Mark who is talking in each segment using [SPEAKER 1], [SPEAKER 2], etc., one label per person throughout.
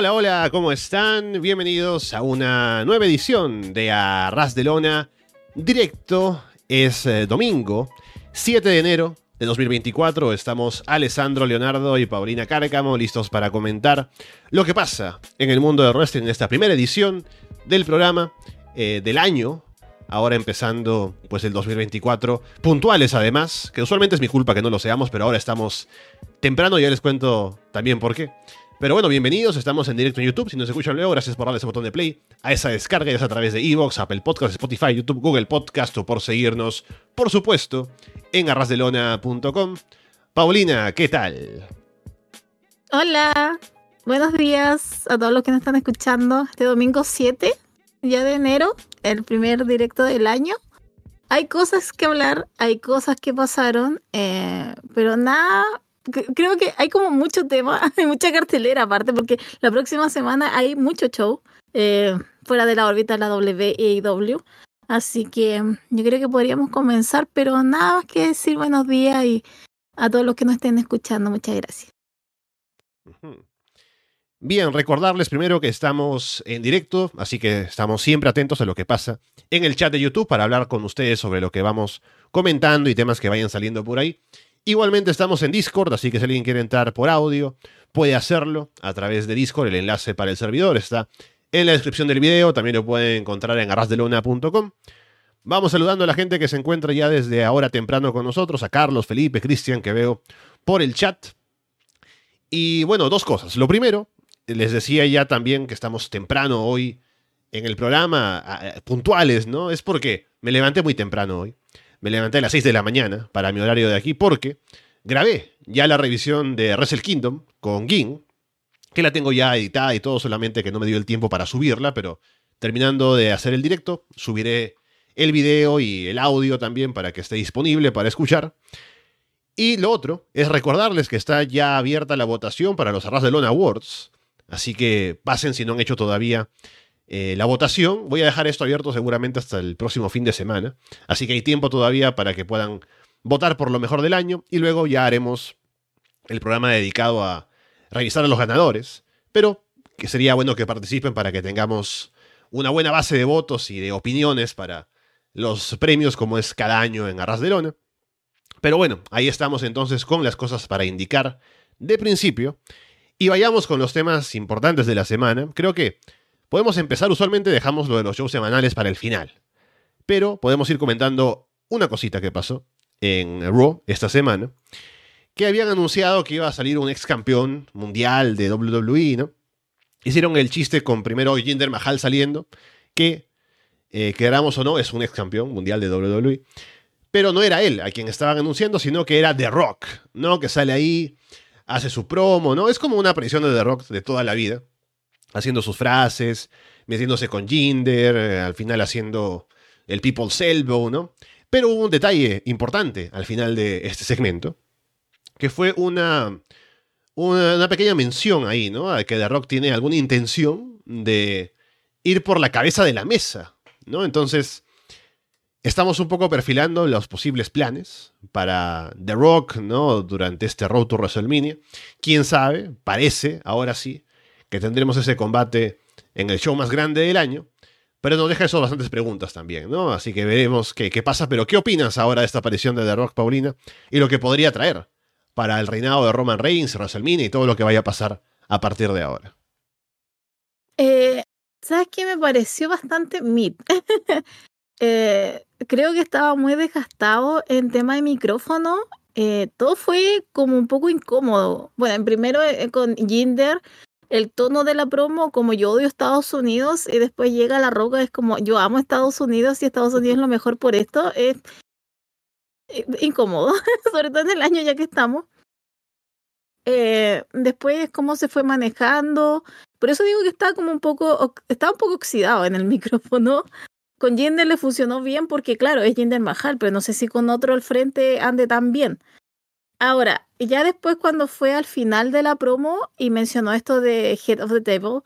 [SPEAKER 1] Hola, hola, ¿cómo están? Bienvenidos a una nueva edición de Arras de Lona. Directo es eh, domingo, 7 de enero de 2024. Estamos Alessandro Leonardo y Paulina Cárcamo listos para comentar lo que pasa en el mundo de wrestling en esta primera edición del programa eh, del año. Ahora empezando pues el 2024, puntuales además, que usualmente es mi culpa que no lo seamos, pero ahora estamos temprano y ya les cuento también por qué. Pero bueno, bienvenidos, estamos en directo en YouTube. Si nos escuchan luego, gracias por darle ese botón de play a esa descarga, ya sea a través de Evox, Apple Podcast, Spotify, YouTube, Google Podcast o por seguirnos, por supuesto, en arrasdelona.com. Paulina, ¿qué tal?
[SPEAKER 2] Hola, buenos días a todos los que nos están escuchando este domingo 7 ya de enero, el primer directo del año. Hay cosas que hablar, hay cosas que pasaron, eh, pero nada creo que hay como mucho tema, hay mucha cartelera aparte, porque la próxima semana hay mucho show eh, fuera de la órbita de la WEW. Así que mm, yo creo que podríamos comenzar, pero nada más que decir buenos días y a todos los que nos estén escuchando, muchas gracias.
[SPEAKER 1] Bien, recordarles primero que estamos en directo, así que estamos siempre atentos a lo que pasa en el chat de YouTube para hablar con ustedes sobre lo que vamos comentando y temas que vayan saliendo por ahí. Igualmente estamos en Discord, así que si alguien quiere entrar por audio, puede hacerlo a través de Discord. El enlace para el servidor está en la descripción del video. También lo pueden encontrar en arrasdelona.com. Vamos saludando a la gente que se encuentra ya desde ahora temprano con nosotros, a Carlos, Felipe, Cristian, que veo por el chat. Y bueno, dos cosas. Lo primero, les decía ya también que estamos temprano hoy en el programa, puntuales, ¿no? Es porque me levanté muy temprano hoy me levanté a las 6 de la mañana para mi horario de aquí porque grabé ya la revisión de Wrestle Kingdom con Gin, que la tengo ya editada y todo, solamente que no me dio el tiempo para subirla, pero terminando de hacer el directo, subiré el video y el audio también para que esté disponible para escuchar. Y lo otro es recordarles que está ya abierta la votación para los Arras de Lona Awards, así que pasen si no han hecho todavía eh, la votación. Voy a dejar esto abierto seguramente hasta el próximo fin de semana. Así que hay tiempo todavía para que puedan votar por lo mejor del año. Y luego ya haremos el programa dedicado a revisar a los ganadores. Pero que sería bueno que participen para que tengamos una buena base de votos y de opiniones para los premios como es cada año en Arras de Lona. Pero bueno, ahí estamos entonces con las cosas para indicar de principio. Y vayamos con los temas importantes de la semana. Creo que Podemos empezar, usualmente dejamos lo de los shows semanales para el final. Pero podemos ir comentando una cosita que pasó en Raw esta semana. Que habían anunciado que iba a salir un ex campeón mundial de WWE, ¿no? Hicieron el chiste con primero Jinder Mahal saliendo, que, eh, queramos o no, es un ex campeón mundial de WWE. Pero no era él a quien estaban anunciando, sino que era The Rock, ¿no? Que sale ahí, hace su promo, ¿no? Es como una aparición de The Rock de toda la vida haciendo sus frases, metiéndose con Jinder, eh, al final haciendo el People's Elbow, ¿no? Pero hubo un detalle importante al final de este segmento, que fue una, una, pequeña mención ahí, ¿no? A que The Rock tiene alguna intención de ir por la cabeza de la mesa, ¿no? Entonces, estamos un poco perfilando los posibles planes para The Rock, ¿no? Durante este Road to WrestleMania. Quién sabe, parece, ahora sí, que tendremos ese combate en el show más grande del año. Pero nos deja eso bastantes preguntas también, ¿no? Así que veremos qué, qué pasa. Pero, ¿qué opinas ahora de esta aparición de The Rock Paulina y lo que podría traer para el reinado de Roman Reigns, WrestleMania y todo lo que vaya a pasar a partir de ahora?
[SPEAKER 2] Eh, ¿Sabes qué? Me pareció bastante mid. Eh, creo que estaba muy desgastado en tema de micrófono. Eh, todo fue como un poco incómodo. Bueno, en primero con Jinder el tono de la promo, como yo odio Estados Unidos, y después llega La Roca, es como yo amo Estados Unidos y Estados Unidos es lo mejor por esto, es incómodo, sobre todo en el año ya que estamos. Eh, después cómo se fue manejando, por eso digo que está como un poco, está un poco oxidado en el micrófono. Con Jinder le funcionó bien porque claro, es Jinder Mahal, pero no sé si con otro al frente ande tan bien. Ahora, ya después cuando fue al final de la promo y mencionó esto de Head of the Table,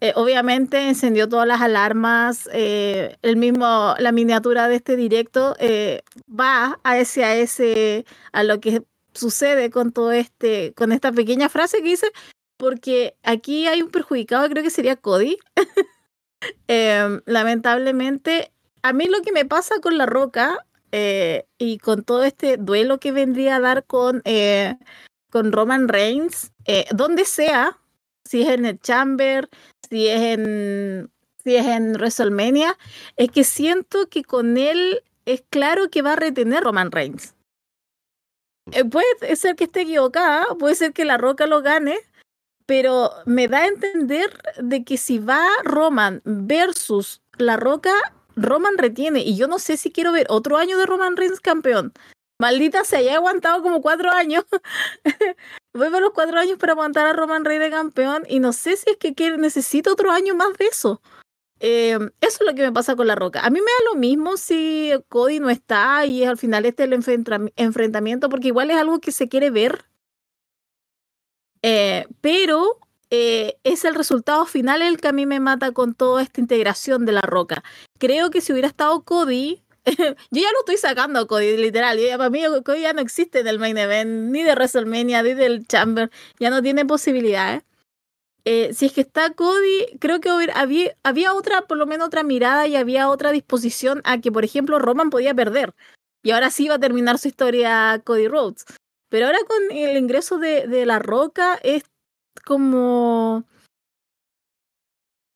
[SPEAKER 2] eh, obviamente encendió todas las alarmas, eh, el mismo, la miniatura de este directo eh, va a ese, a ese, a lo que sucede con todo este, con esta pequeña frase que dice, porque aquí hay un perjudicado, creo que sería Cody. Em, lamentablemente, a mí lo que me pasa con La Roca eh, y con todo este duelo que vendría a dar con, eh, con Roman Reigns, eh, donde sea, si es en el Chamber, si es en, si es en WrestleMania, es que siento que con él es claro que va a retener Roman Reigns. puede ser que esté equivocada, puede ser que La Roca lo gane, pero me da a entender de que si va Roman versus La Roca, Roman retiene. Y yo no sé si quiero ver otro año de Roman Reigns campeón. Maldita se haya aguantado como cuatro años. Voy a ver los cuatro años para aguantar a Roman Reigns de campeón. Y no sé si es que quiere, necesito otro año más de eso. Em, eso es lo que me pasa con La Roca. A mí me da lo mismo si Cody no está y al final este el enfrentamiento, porque igual es algo que se quiere ver eh, pero eh, es el resultado final el que a mí me mata con toda esta integración de la roca. Creo que si hubiera estado Cody, yo ya lo estoy sacando Cody, literal. Ya, para mí Cody ya no existe en el main event, ni de WrestleMania, ni del Chamber. Ya no tiene posibilidades. Eh, si es que está Cody, creo que había, había otra, por lo menos otra mirada y había otra disposición a que, por ejemplo, Roman podía perder. Y ahora sí va a terminar su historia Cody Rhodes. Pero ahora con el ingreso de, de La Roca es como...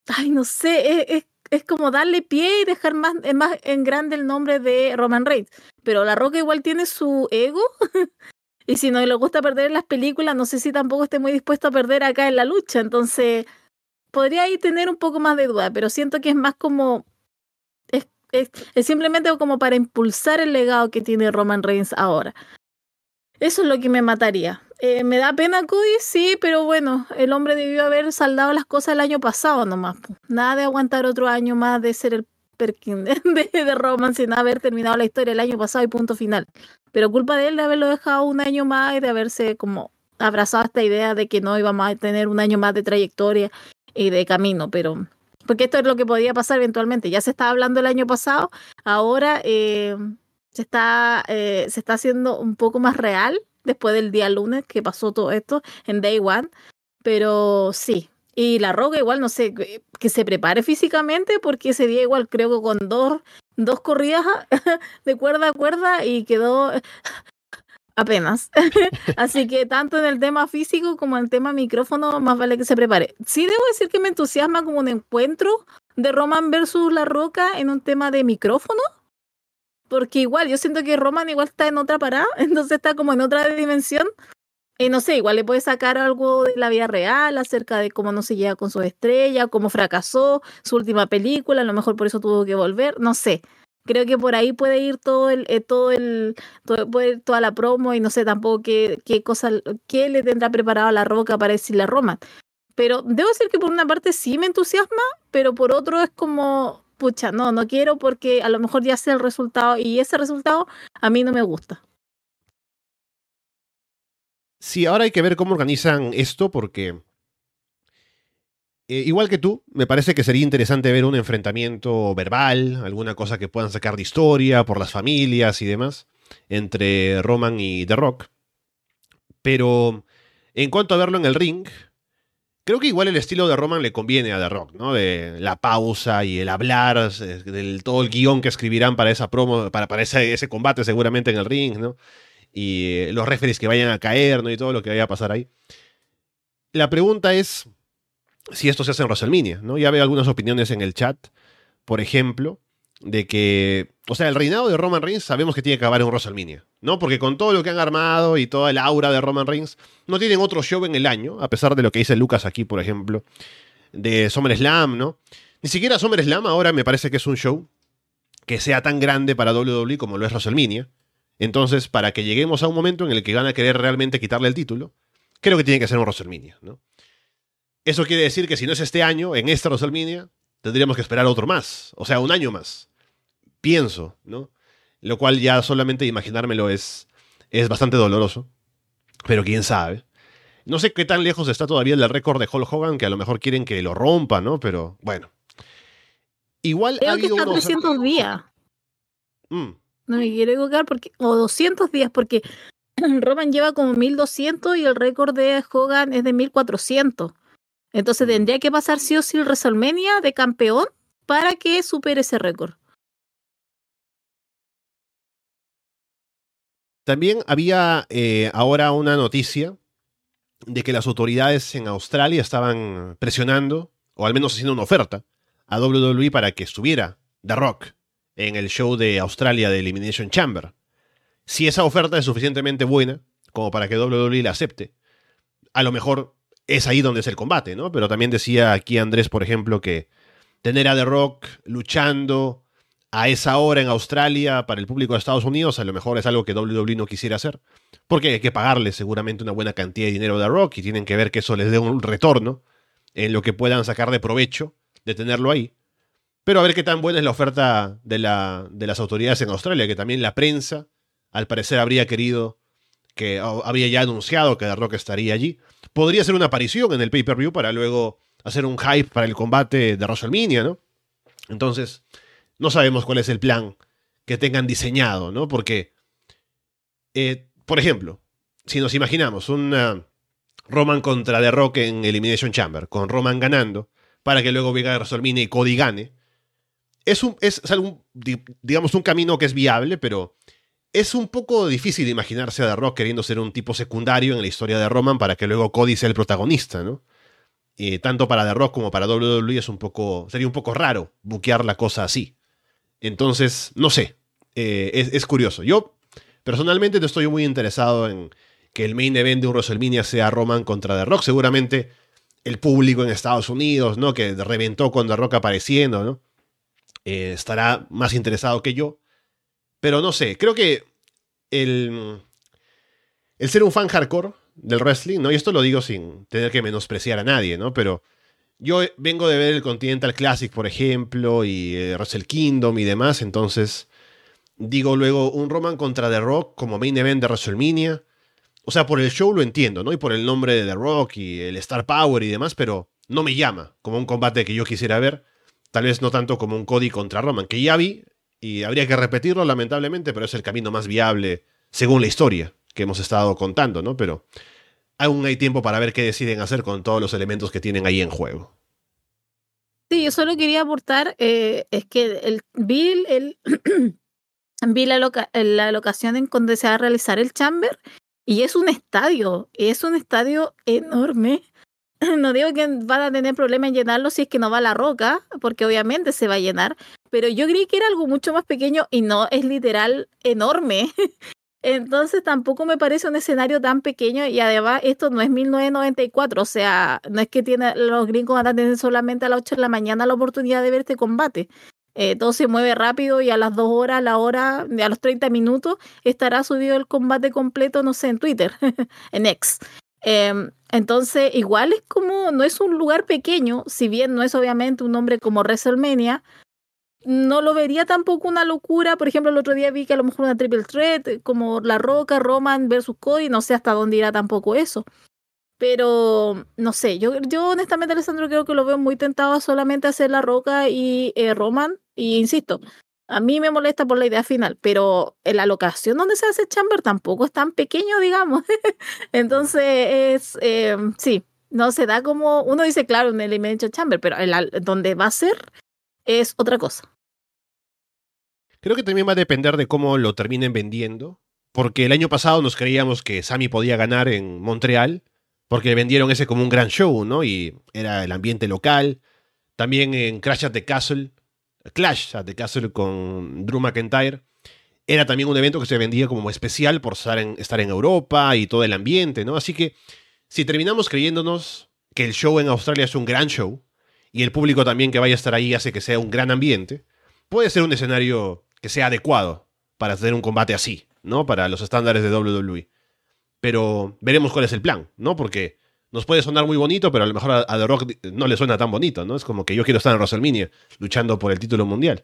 [SPEAKER 2] Ay, no sé, es, es, como darle pie y dejar más, más en grande el nombre de Roman Reigns. Pero La Roca igual tiene su ego. y si no le gusta perder en las películas, no sé si tampoco esté muy dispuesto a perder acá en la lucha. Entonces, podría ahí tener un poco más de duda, pero siento que es más como... Es, es, es simplemente como para impulsar el legado que tiene Roman Reigns ahora. Eso es lo que me mataría. Eh, me da pena Cody, sí, pero bueno, el hombre debió haber saldado las cosas el año pasado nomás. Nada de aguantar otro año más de ser el Perkin de, de Roman sin haber terminado la historia el año pasado y punto final. Pero culpa de él de haberlo dejado un año más y de haberse como abrazado esta idea de que no íbamos a tener un año más de trayectoria y de camino, pero porque esto es lo que podía pasar eventualmente. Ya se estaba hablando el año pasado, ahora eh, se está, eh, se está haciendo un poco más real después del día lunes que pasó todo esto en Day One. Pero sí. Y la Roca igual, no sé, que, se prepare físicamente porque ese día igual creo que con dos, dos corridas de cuerda a cuerda y quedó apenas. Así que tanto en el tema físico como en el tema micrófono, más vale que se prepare. Sí debo decir que me entusiasma como un encuentro de Roman versus La Roca en un tema de micrófono porque igual yo siento que Roman igual está en otra parada, entonces está como en otra dimensión. Y no sé, igual le puede sacar algo de la vida real acerca de cómo no se llega con su estrella, cómo fracasó su última película, a lo mejor por eso tuvo que volver, no sé. Creo que por ahí puede ir todo el, eh, todo el, toda la promo y no sé tampoco qué, qué cosa, qué le tendrá preparado a la roca para decirle a Roman. Pero debo decir que por una parte sí me entusiasma, pero por otro es como, pucha, no, no quiero porque a lo mejor ya sé el resultado y ese resultado a mí no me gusta.
[SPEAKER 1] Sí, ahora hay que ver cómo organizan esto porque eh, igual que tú, me parece que sería interesante ver un enfrentamiento verbal, alguna cosa que puedan sacar de historia por las familias y demás, entre Roman y The Rock. Pero en cuanto a verlo en el ring, Creo que igual el estilo de Roman le conviene a The Rock, ¿no? De la pausa y el hablar, del todo el guion que escribirán para esa promo, para, para ese, ese, combate seguramente en el ring, ¿no? Y eh, los referees que vayan a caer, ¿no? Y todo lo que vaya a pasar ahí. La pregunta es si esto se hace en WrestleMania, ¿no? Ya veo algunas opiniones en el chat, por ejemplo, de que, o sea, el reinado de Roman Reigns sabemos que tiene que acabar en WrestleMania, ¿no? Porque con todo lo que han armado y toda el aura de Roman Reigns, no tienen otro show en el año, a pesar de lo que dice Lucas aquí, por ejemplo, de SummerSlam, ¿no? Ni siquiera SummerSlam ahora me parece que es un show que sea tan grande para WWE como lo es WrestleMania. Entonces, para que lleguemos a un momento en el que van a querer realmente quitarle el título, creo que tiene que ser un WrestleMania, ¿no? Eso quiere decir que si no es este año, en esta WrestleMania, tendríamos que esperar otro más, o sea, un año más pienso, ¿no? Lo cual ya solamente imaginármelo es, es bastante doloroso. Pero quién sabe. No sé qué tan lejos está todavía el récord de Hulk Hogan, que a lo mejor quieren que lo rompa, ¿no? Pero bueno. Igual
[SPEAKER 2] Creo ha habido que está 300 días. Mm. No me quiero equivocar porque o 200 días porque Roman lleva como 1200 y el récord de Hogan es de 1400. Entonces tendría que pasar sí o sí el WrestleMania de campeón para que supere ese récord.
[SPEAKER 1] También había eh, ahora una noticia de que las autoridades en Australia estaban presionando, o al menos haciendo una oferta, a WWE para que estuviera The Rock en el show de Australia de Elimination Chamber. Si esa oferta es suficientemente buena como para que WWE la acepte, a lo mejor es ahí donde es el combate, ¿no? Pero también decía aquí Andrés, por ejemplo, que tener a The Rock luchando a esa hora en Australia para el público de Estados Unidos, a lo mejor es algo que WWE no quisiera hacer, porque hay que pagarle seguramente una buena cantidad de dinero a The Rock y tienen que ver que eso les dé un retorno en lo que puedan sacar de provecho de tenerlo ahí. Pero a ver qué tan buena es la oferta de, de las autoridades en Australia, que también la prensa, al parecer, habría querido que había ya anunciado que The Rock estaría allí. Podría ser una aparición en el pay-per-view para luego hacer un hype para el combate de WrestleMania, ¿no? Entonces, no sabemos cuál es el plan que tengan diseñado, ¿no? Porque, eh, por ejemplo, si nos imaginamos un Roman contra The Rock en Elimination Chamber, con Roman ganando, para que luego venga WrestleMania y Cody gane, es, un, es, digamos, un camino que es viable, pero es un poco difícil imaginarse a The Rock queriendo ser un tipo secundario en la historia de Roman para que luego Cody sea el protagonista, ¿no? Y tanto para The Rock como para WWE es un poco, sería un poco raro buquear la cosa así. Entonces, no sé, eh, es, curioso. Yo personalmente no estoy muy interesado en que el main event de un WrestleMania sea Roman contra The Rock. Seguramente el público en Estados Unidos, ¿no? Que reventó con The Rock apareciendo, ¿no? Eh, estará más interesado que yo. Pero no sé, creo que el, el ser un fan hardcore del wrestling, ¿no? Y esto lo digo sin tener que menospreciar a nadie, ¿no? Pero yo vengo de ver el Continental Classic, por ejemplo, y eh, Wrestle Kingdom y demás, entonces digo luego un Roman contra The Rock como main event de WrestleMania. O sea, por el show lo entiendo, ¿no? Y por el nombre de The Rock y el Star Power y demás, pero no me llama como un combate que yo quisiera ver. Tal vez no tanto como un Cody contra Roman, que ya vi y habría que repetirlo lamentablemente, pero es el camino más viable según la historia que hemos estado contando, ¿no? Pero aún hay tiempo para ver qué deciden hacer con todos los elementos que tienen ahí en juego.
[SPEAKER 2] Sí, yo solo quería aportar, eh, es que el, vi, el, vi la, la locación en donde se va a realizar el chamber y es un estadio, es un estadio enorme. No digo que van a tener problema en llenarlo si es que no va la roca, porque obviamente se va a llenar, pero yo creí que era algo mucho más pequeño y no es literal enorme. Entonces tampoco me parece un escenario tan pequeño y además esto no es 1994, o sea, no es que tiene, los gringos van a tener solamente a las 8 de la mañana la oportunidad de ver este combate. Eh, todo se mueve rápido y a las 2 horas, a la hora, a los 30 minutos estará subido el combate completo, no sé, en Twitter, en X. Em, entonces, igual es como, no es un lugar pequeño, si bien no es obviamente un nombre como WrestleMania, no lo vería tampoco una locura. Por ejemplo, el otro día vi que a lo mejor una triple threat, como La Roca, Roman versus Cody, no sé hasta dónde irá tampoco eso. Pero, no sé, yo, yo honestamente, Alessandro, creo que lo veo muy tentado a solamente hacer La Roca y eh, Roman. Y insisto, a mí me molesta por la idea final, pero en la locación donde se hace Chamber tampoco es tan pequeño, digamos. Entonces, es, eh, sí, no se da como, uno dice, claro, en el Elimination Chamber, pero donde va a ser es otra cosa.
[SPEAKER 1] Creo que también va a depender de cómo lo terminen vendiendo, porque el año pasado nos creíamos que Sammy podía ganar en Montreal, porque vendieron ese como un gran show, ¿no? Y era el ambiente local. También en Crash at the Castle, Clash at the Castle con Drew McIntyre, era también un evento que se vendía como especial por estar en, estar en Europa y todo el ambiente, ¿no? Así que si terminamos creyéndonos que el show en Australia es un gran show, y el público también que vaya a estar ahí hace que sea un gran ambiente, puede ser un escenario que sea adecuado para hacer un combate así, ¿no? Para los estándares de WWE. Pero veremos cuál es el plan, ¿no? Porque nos puede sonar muy bonito, pero a lo mejor a, The Rock no le suena tan bonito, ¿no? Es como que yo quiero estar en WrestleMania luchando por el título mundial.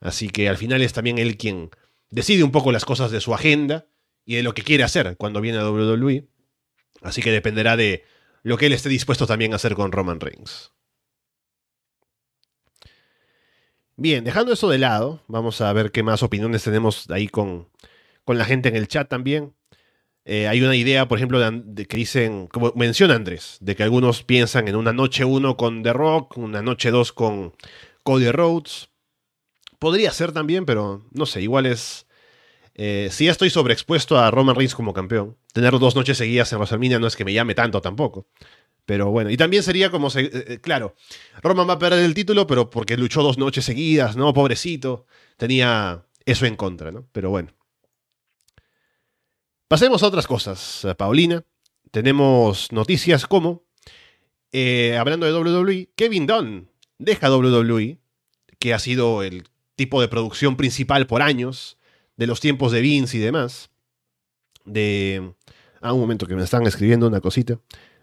[SPEAKER 1] Así que al final es también él quien decide un poco las cosas de su agenda y de lo que quiere hacer cuando viene a WWE. Así que dependerá de lo que él esté dispuesto también a hacer con Roman Reigns. Bien, dejando eso de lado, vamos a ver qué más opiniones tenemos ahí con, con la gente en el chat también. Eh, hay una idea, por ejemplo, de, que dicen, como menciona Andrés, de que algunos piensan en una noche 1 con The Rock, una noche 2 con Cody Rhodes. Podría ser también, pero no sé, igual es... Eh, si ya estoy sobreexpuesto a Roman Reigns como campeón, tener dos noches seguidas en WrestleMania no es que me llame tanto tampoco. Pero bueno, y también sería como, eh, claro, Roman va a perder el título, pero porque luchó dos noches seguidas, ¿no? Pobrecito. Tenía eso en contra, ¿no? Pero bueno. Pasemos a otras cosas, eh, Paulina. Tenemos noticias como, eh, hablando de WWE, Kevin Dunn deja WWE, que ha sido el tipo de producción principal por años, de los tiempos de Vince y demás. De... Ah, un momento que me están escribiendo una cosita.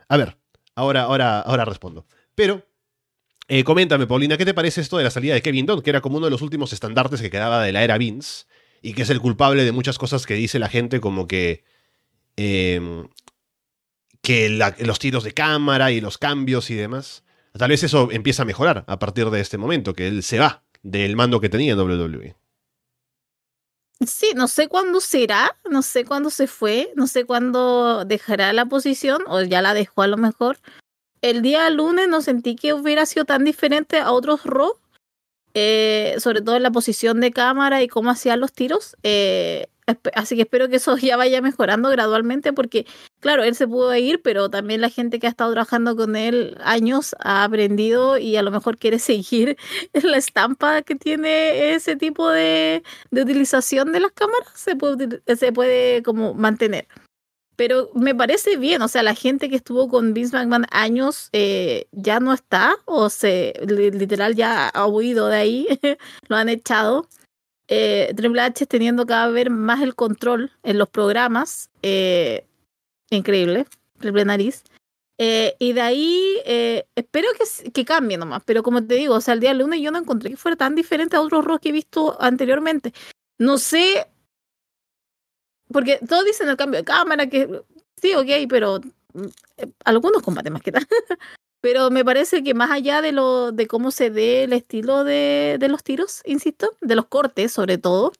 [SPEAKER 1] A ver, ahora, ahora, ahora respondo. Pero, eh, coméntame, Paulina, ¿qué te parece esto de la salida de Kevin Dunn, que era como uno de los últimos estandartes que quedaba de la era Vince? y que es el culpable de muchas cosas que dice la gente, como que. Em, que los tiros de cámara y los cambios y demás. Tal vez eso empieza a mejorar a partir de este momento, que él se va del mando que tenía en WWE.
[SPEAKER 2] Sí, no sé cuándo será, no sé cuándo se fue, no sé cuándo dejará la posición, o ya la dejó a lo mejor. El día lunes no sentí que hubiera sido tan diferente a otros Raw, eh, sobre todo en la posición de cámara y cómo hacían los tiros. Eh, así que espero que eso ya vaya mejorando gradualmente porque, claro, él se pudo ir, pero también la gente que ha estado trabajando con él años ha aprendido y a lo mejor quiere seguir la estampa que tiene ese tipo de, de utilización de las cámaras, se puede, se puede como mantener. Pero me parece bien, o sea, la gente que estuvo con Vince McMahon años eh, ya no está, o se literal ya ha huido de ahí, lo han echado. Eh, Triple H teniendo cada vez más el control en los programas, eh, increíble, Triple Nariz. Eh, y de ahí espero que, que cambie nomás, pero como te digo, o sea, el día lunes yo no encontré que fuera tan diferente a otros rock que he visto anteriormente. No sé porque todos dicen el cambio de cámara, que sí, ok, pero mm, eh, algunos combaten más que tal. pero me parece que más allá de lo de cómo se ve el estilo de, de los tiros, insisto, de los cortes sobre todo,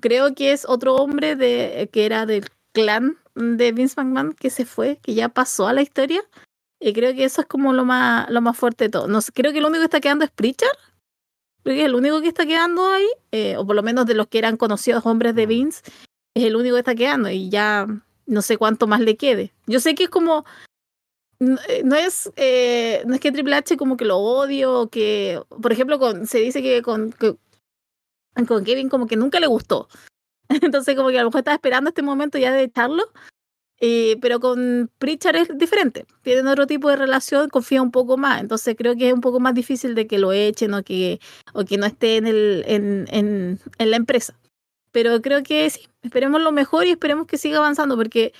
[SPEAKER 2] creo que es otro hombre de que era del clan de Vince McMahon que se fue, que ya pasó a la historia. Y creo que eso es como lo más, lo más fuerte de todo. No sé, creo que lo único que está quedando es Pritchard. Creo que es el único que está quedando ahí, eh, o por lo menos de los que eran conocidos hombres de mm. Vince es el único que está quedando y ya no sé cuánto más le quede. Yo sé que es como eh, no es eh, no es que Triple H como que lo odio que por ejemplo con se dice que con con Kevin como que nunca le gustó. Entonces como que a lo mejor estaba esperando este momento ya de echarlo eh, pero con Pritchard es diferente tienen otro tipo de relación confía un poco más. Entonces creo que es un poco más difícil de que lo echen o que o que no esté en el en, en, en la empresa. Pero creo que sí, esperemos lo mejor y esperemos que siga avanzando, porque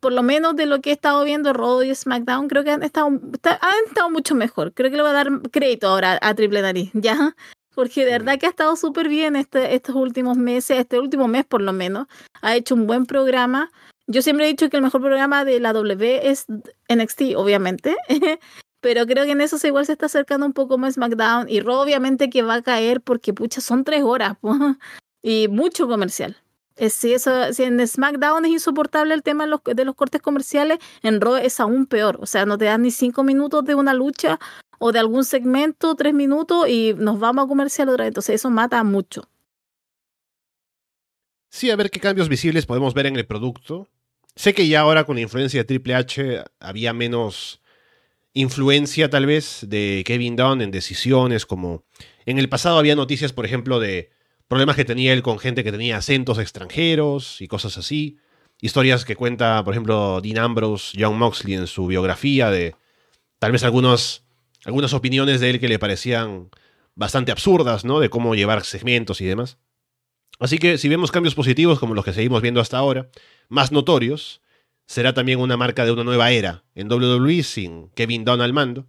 [SPEAKER 2] por lo menos de lo que he estado viendo Raw y SmackDown, creo que han estado, han estado mucho mejor. Creo que le voy a dar crédito ahora a Triple Nariz, ¿ya? Porque de verdad que ha estado súper bien este, estos últimos meses, este último mes por lo menos. Ha hecho un buen programa. Yo siempre he dicho que el mejor programa de la W es NXT, obviamente. Pero creo que en eso se igual se está acercando un poco más SmackDown. Y Raw obviamente que va a caer porque, pucha, son tres horas. Y mucho comercial. Si, eso, si en SmackDown es insoportable el tema de los, de los cortes comerciales, en Raw es aún peor. O sea, no te dan ni cinco minutos de una lucha o de algún segmento, tres minutos, y nos vamos a comercial otra vez. Entonces eso mata mucho.
[SPEAKER 1] Sí, a ver qué cambios visibles podemos ver en el producto. Sé que ya ahora con la influencia de Triple H había menos influencia tal vez de Kevin Dunn en decisiones, como en el pasado había noticias, por ejemplo, de problemas que tenía él con gente que tenía acentos extranjeros y cosas así. Historias que cuenta, por ejemplo, Dean Ambrose, John Moxley en su biografía de tal vez algunos, algunas opiniones de él que le parecían bastante absurdas, ¿no? De cómo llevar segmentos y demás. Así que si vemos cambios positivos como los que seguimos viendo hasta ahora, más notorios, será también una marca de una nueva era en WWE sin Kevin Dunn al mando.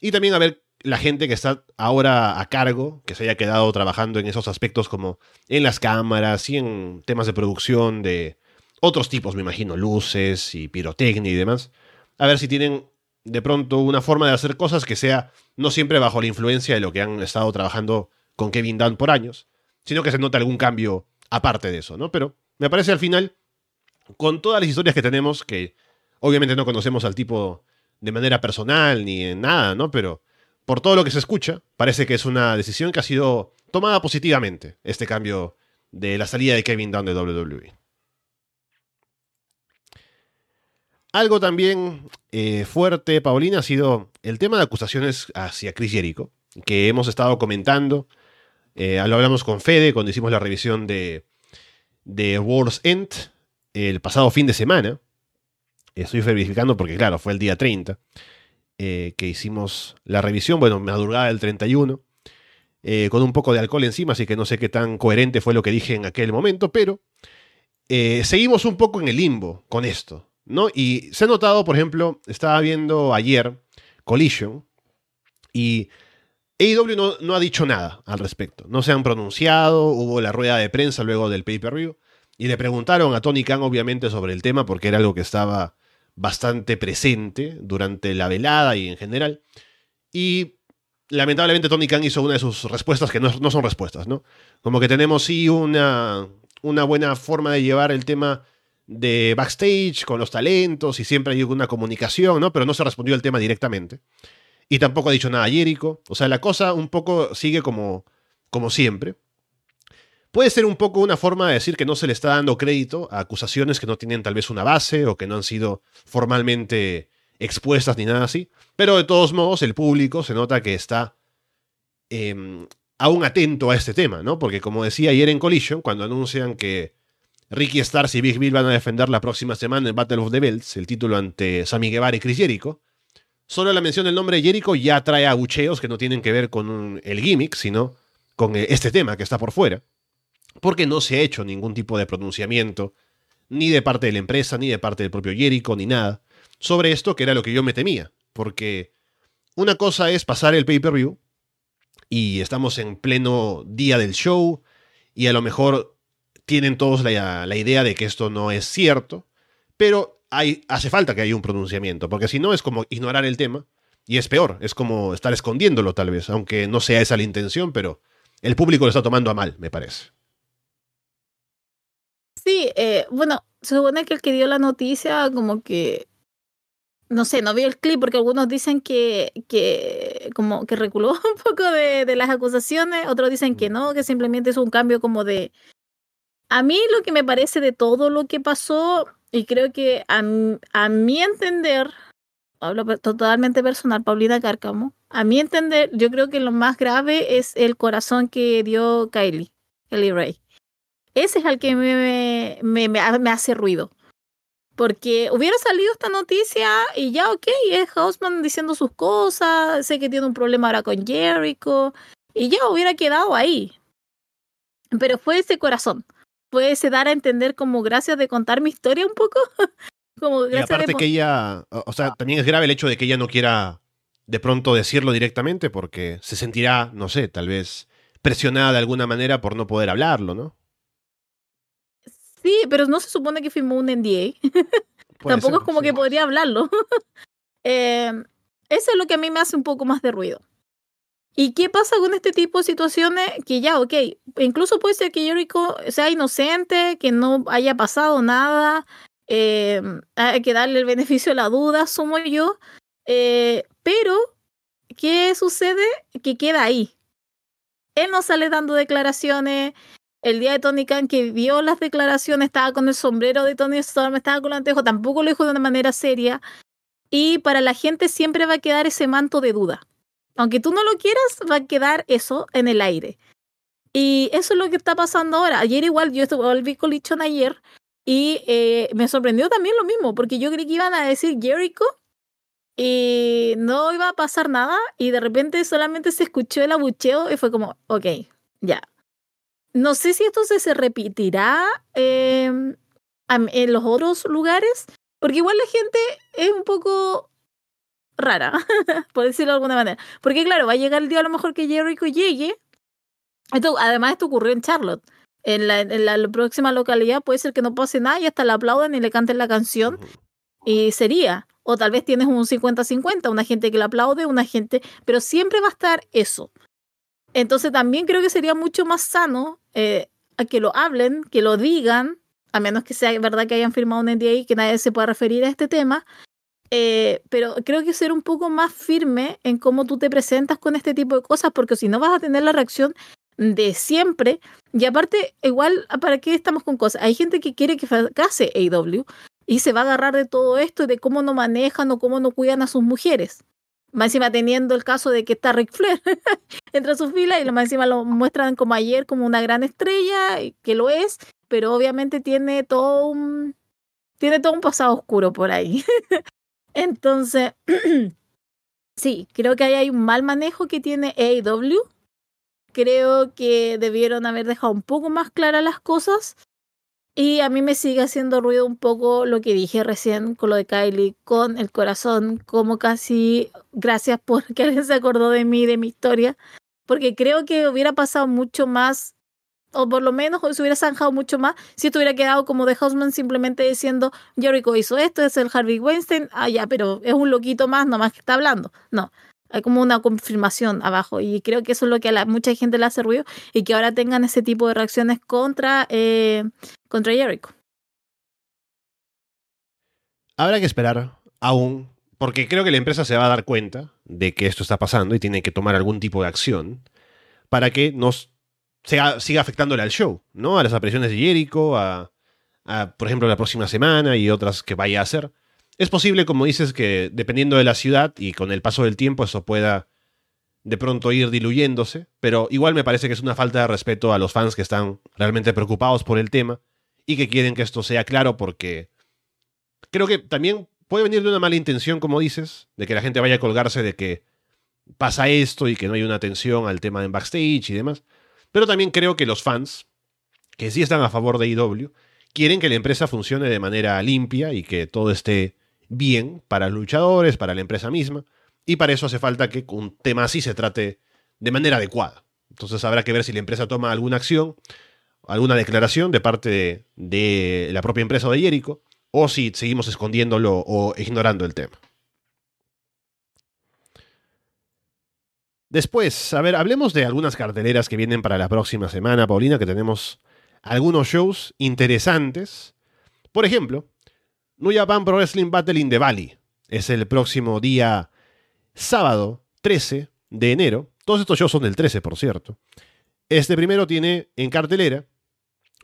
[SPEAKER 1] Y también a ver la gente que está ahora a cargo, que se haya quedado trabajando en esos aspectos como en las cámaras y en temas de producción de otros tipos, me imagino, luces y pirotecnia y demás, a ver si tienen de pronto una forma de hacer cosas que sea no siempre bajo la influencia de lo que han estado trabajando con Kevin Dunn por años, sino que se note algún cambio aparte de eso, ¿no? Pero me parece al final con todas las historias que tenemos, que obviamente no conocemos al tipo de manera personal ni en nada, ¿no? Pero por todo lo que se escucha, parece que es una decisión que ha sido tomada positivamente, este cambio de la salida de Kevin Dunn de WWE. Algo también eh, fuerte, Paulina, ha sido el tema de acusaciones hacia Chris Jericho, que hemos estado comentando. Eh, lo hablamos con Fede cuando hicimos la revisión de, de World's End el pasado fin de semana. Estoy verificando porque, claro, fue el día 30 eh, que hicimos la revisión, bueno, madrugada del 31, con un poco de alcohol encima, así que no sé qué tan coherente fue lo que dije en aquel momento, pero seguimos un poco en el limbo con esto. ¿no? Y se ha notado, por ejemplo, estaba viendo ayer Collision y AEW no, no, ha dicho nada al respecto. No se han pronunciado, hubo la rueda de prensa luego del pay-per-view y le preguntaron a Tony Khan obviamente sobre el tema porque era algo que estaba bastante presente durante la velada y en general. Y lamentablemente Tony Khan hizo una de sus respuestas que no, no son respuestas, ¿no? Como que tenemos sí una, una buena forma de llevar el tema de backstage con los talentos y siempre hay una comunicación, ¿no? Pero no se respondió al tema directamente. Y tampoco ha dicho nada Jericho. O sea, la cosa un poco sigue como, como siempre. Puede ser un poco una forma de decir que no se le está dando crédito a acusaciones que no tienen tal vez una base o que no han sido formalmente expuestas ni nada así. Pero de todos modos, el público se nota que está em, aún atento a este tema, ¿no? Porque como decía ayer en Collision, cuando anuncian que Ricky Stars y Big Bill van a defender la próxima semana en Battle of the Belts, el título ante Sammy Guevara y Chris Jericho. Solo la mención del nombre de Jericho ya trae abucheos que no tienen que ver con el gimmick, sino con eh, este tema que está por fuera. Porque no se ha hecho ningún tipo de pronunciamiento, ni de parte de la empresa, ni de parte del propio Jericho, ni nada, sobre esto que era lo que yo me temía. Porque una cosa es pasar el pay-per-view y estamos en pleno día del show y a lo mejor tienen todos la, idea de que esto no es cierto, pero hay, hace falta que haya un pronunciamiento, porque si no es como ignorar el tema y es peor, es como estar escondiéndolo tal vez, aunque no sea esa la intención, pero el público lo está tomando a mal, me parece.
[SPEAKER 2] Sí, eh, bueno, se supone que el que dio la noticia como que no sé, no vi el clip porque algunos dicen que, que como que reculó un poco de, de, las acusaciones, otros dicen que no, que simplemente es un cambio como de, a mí lo que me parece de todo lo que pasó, y creo que a, mi entender, hablo totalmente personal, Paulina Cárcamo, a mi entender, yo creo que lo más grave es el corazón que dio Kylie, Kylie Ray. Ese es el que me, me, me, hace ruido. Porque hubiera salido esta noticia y ya, ok, es Hausman diciendo sus cosas, sé que tiene un problema ahora con Jericho, y ya hubiera quedado ahí. Pero fue ese corazón puede dar a entender como gracias de contar mi historia un poco. como
[SPEAKER 1] y aparte que ella, o sea, también es grave el hecho de que ella no quiera de pronto decirlo directamente porque se sentirá, no sé, tal vez presionada de alguna manera por no poder hablarlo, ¿no?
[SPEAKER 2] Sí, pero no se supone que firmó un NDA. Tampoco es como que podría hablarlo. eh, eso es lo que a mí me hace un poco más de ruido. ¿Y qué pasa con este tipo de situaciones? Que ya, ok, incluso puede ser que Jericho sea inocente, que no haya pasado nada, eh, hay que darle el beneficio de la duda, sumo yo, eh, pero ¿qué sucede? Que queda ahí. Él no sale dando declaraciones. El día de Tony Khan que vio las declaraciones estaba con el sombrero de Tony Storm, estaba con el anteojo, tampoco lo dijo de una manera seria. Y para la gente siempre va a quedar ese manto de duda aunque tú no lo quieras, va a quedar eso en el aire. Y eso es lo que está pasando ahora. Ayer igual, yo volví con Lichon ayer y eh, me sorprendió también lo mismo, porque yo creí que iban a decir Jericho y no iba a pasar nada y de repente solamente se escuchó el abucheo y fue como, ok, ya. No sé si esto se, repetirá em, en los otros lugares, porque igual la gente es un poco rara, por decirlo de alguna manera. Porque claro, va a llegar el día a lo mejor que Jericho llegue. Esto, además, esto ocurrió en Charlotte. En la, en la próxima localidad puede ser que no pase nada y hasta le aplauden y le canten la canción. Y sería. O tal vez tienes un 50-50, una gente que le aplaude, una gente... Pero siempre va a estar eso. Entonces también creo que sería mucho más sano eh, que lo hablen, que lo digan, a menos que sea verdad que hayan firmado un NDA y que nadie se pueda referir a este tema. Eh, pero creo que ser un poco más firme en cómo tú te presentas con este tipo de cosas, porque si no vas a tener la reacción de siempre. Y aparte, igual, ¿para qué estamos con cosas? Hay gente que quiere que fracase AW y se va a agarrar de todo esto de cómo no manejan o cómo no cuidan a sus mujeres. Más encima teniendo el caso de que está Ric Flair entre sus filas y lo más encima lo muestran como ayer como una gran estrella, que lo es, pero obviamente tiene todo un tiene todo un pasado oscuro por ahí. Entonces, sí, creo que ahí hay un mal manejo que tiene AEW. Creo que debieron haber dejado un poco más claras las cosas y a mí me sigue haciendo ruido un poco lo que dije recién con lo de Kylie, con el corazón, como casi gracias por que alguien se acordó de mí, de mi historia, porque creo que hubiera pasado mucho más, o por lo menos se hubiera zanjado mucho más si esto hubiera quedado como de Hausman simplemente diciendo, Jericho hizo esto, es el Harvey Weinstein, ah ya, pero es un loquito más nomás que está hablando. No, hay como una confirmación abajo y creo que eso es lo que a mucha gente le hace ruido y que ahora tengan ese tipo de reacciones contra, eh, contra Jericho.
[SPEAKER 1] Habrá que esperar aún, porque creo que la empresa se va a dar cuenta de que esto está pasando y tiene que tomar algún tipo de acción para que nos siga, siga afectándole al show, ¿no? A las apariciones de Jericho, a, a, por ejemplo, la próxima semana y otras que vaya a hacer. Es posible, como dices, que dependiendo de la ciudad y con el paso del tiempo eso pueda de pronto ir diluyéndose, pero igual me parece que es una falta de respeto a los fans que están realmente preocupados por el tema y que quieren que esto sea claro porque creo que también puede venir de una mala intención, como dices, de que la gente vaya a colgarse de que pasa esto y que no hay una atención al tema de backstage y demás, pero también creo que los fans, que sí están a favor de IW, quieren que la empresa funcione de manera limpia y que todo esté bien para los luchadores, para la empresa misma, y para eso hace falta que un tema así se trate de manera adecuada. Entonces habrá que ver si la empresa toma alguna acción, alguna declaración de parte de, la propia empresa de Jericho, o si seguimos escondiéndolo o ignorando el tema. Después, a ver, hablemos de algunas carteleras que vienen para la próxima semana, Paulina, que tenemos algunos shows interesantes. Por ejemplo, New Japan Pro Wrestling Battle in the Valley. Es el próximo día sábado 13 de enero. Todos estos shows son del 13, por cierto. Este primero tiene en cartelera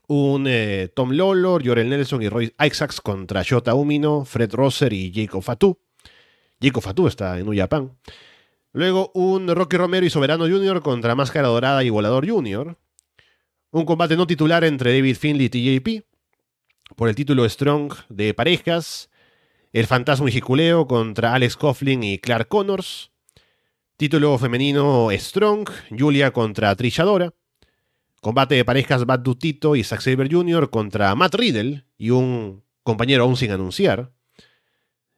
[SPEAKER 1] un eh, Tom Lawlor, Jorel Nelson y Roy Isaacs contra Shota Umino, Fred Rosser y Jacob Fatu. Jacob Fatu está en New Japan. Luego un Rocky Romero y Soberano Jr. contra Máscara Dorada y Volador Jr. Un combate no titular entre David Finley y TJP por el título Strong de parejas, el Fantasma y Jiculeo contra Alex Coughlin y Clark Connors, título femenino Strong, Julia contra Trisha combate de parejas Bad Dutito y Zack Saber Jr. contra Matt Riddle y un compañero aún sin anunciar.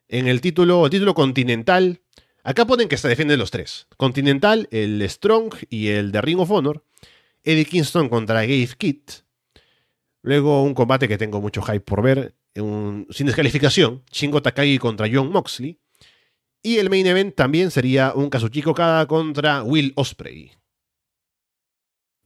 [SPEAKER 1] En el título, el título continental, acá ponen que se defienden los tres. Continental, el Strong y el de Ring of Honor. Eddie Kingston contra Gabe Kidd. Luego un combate que tengo mucho hype por ver, sin descalificación, Shingo Takagi contra John Moxley. Y el main event también sería un Kazuchika Okada contra Will Osprey.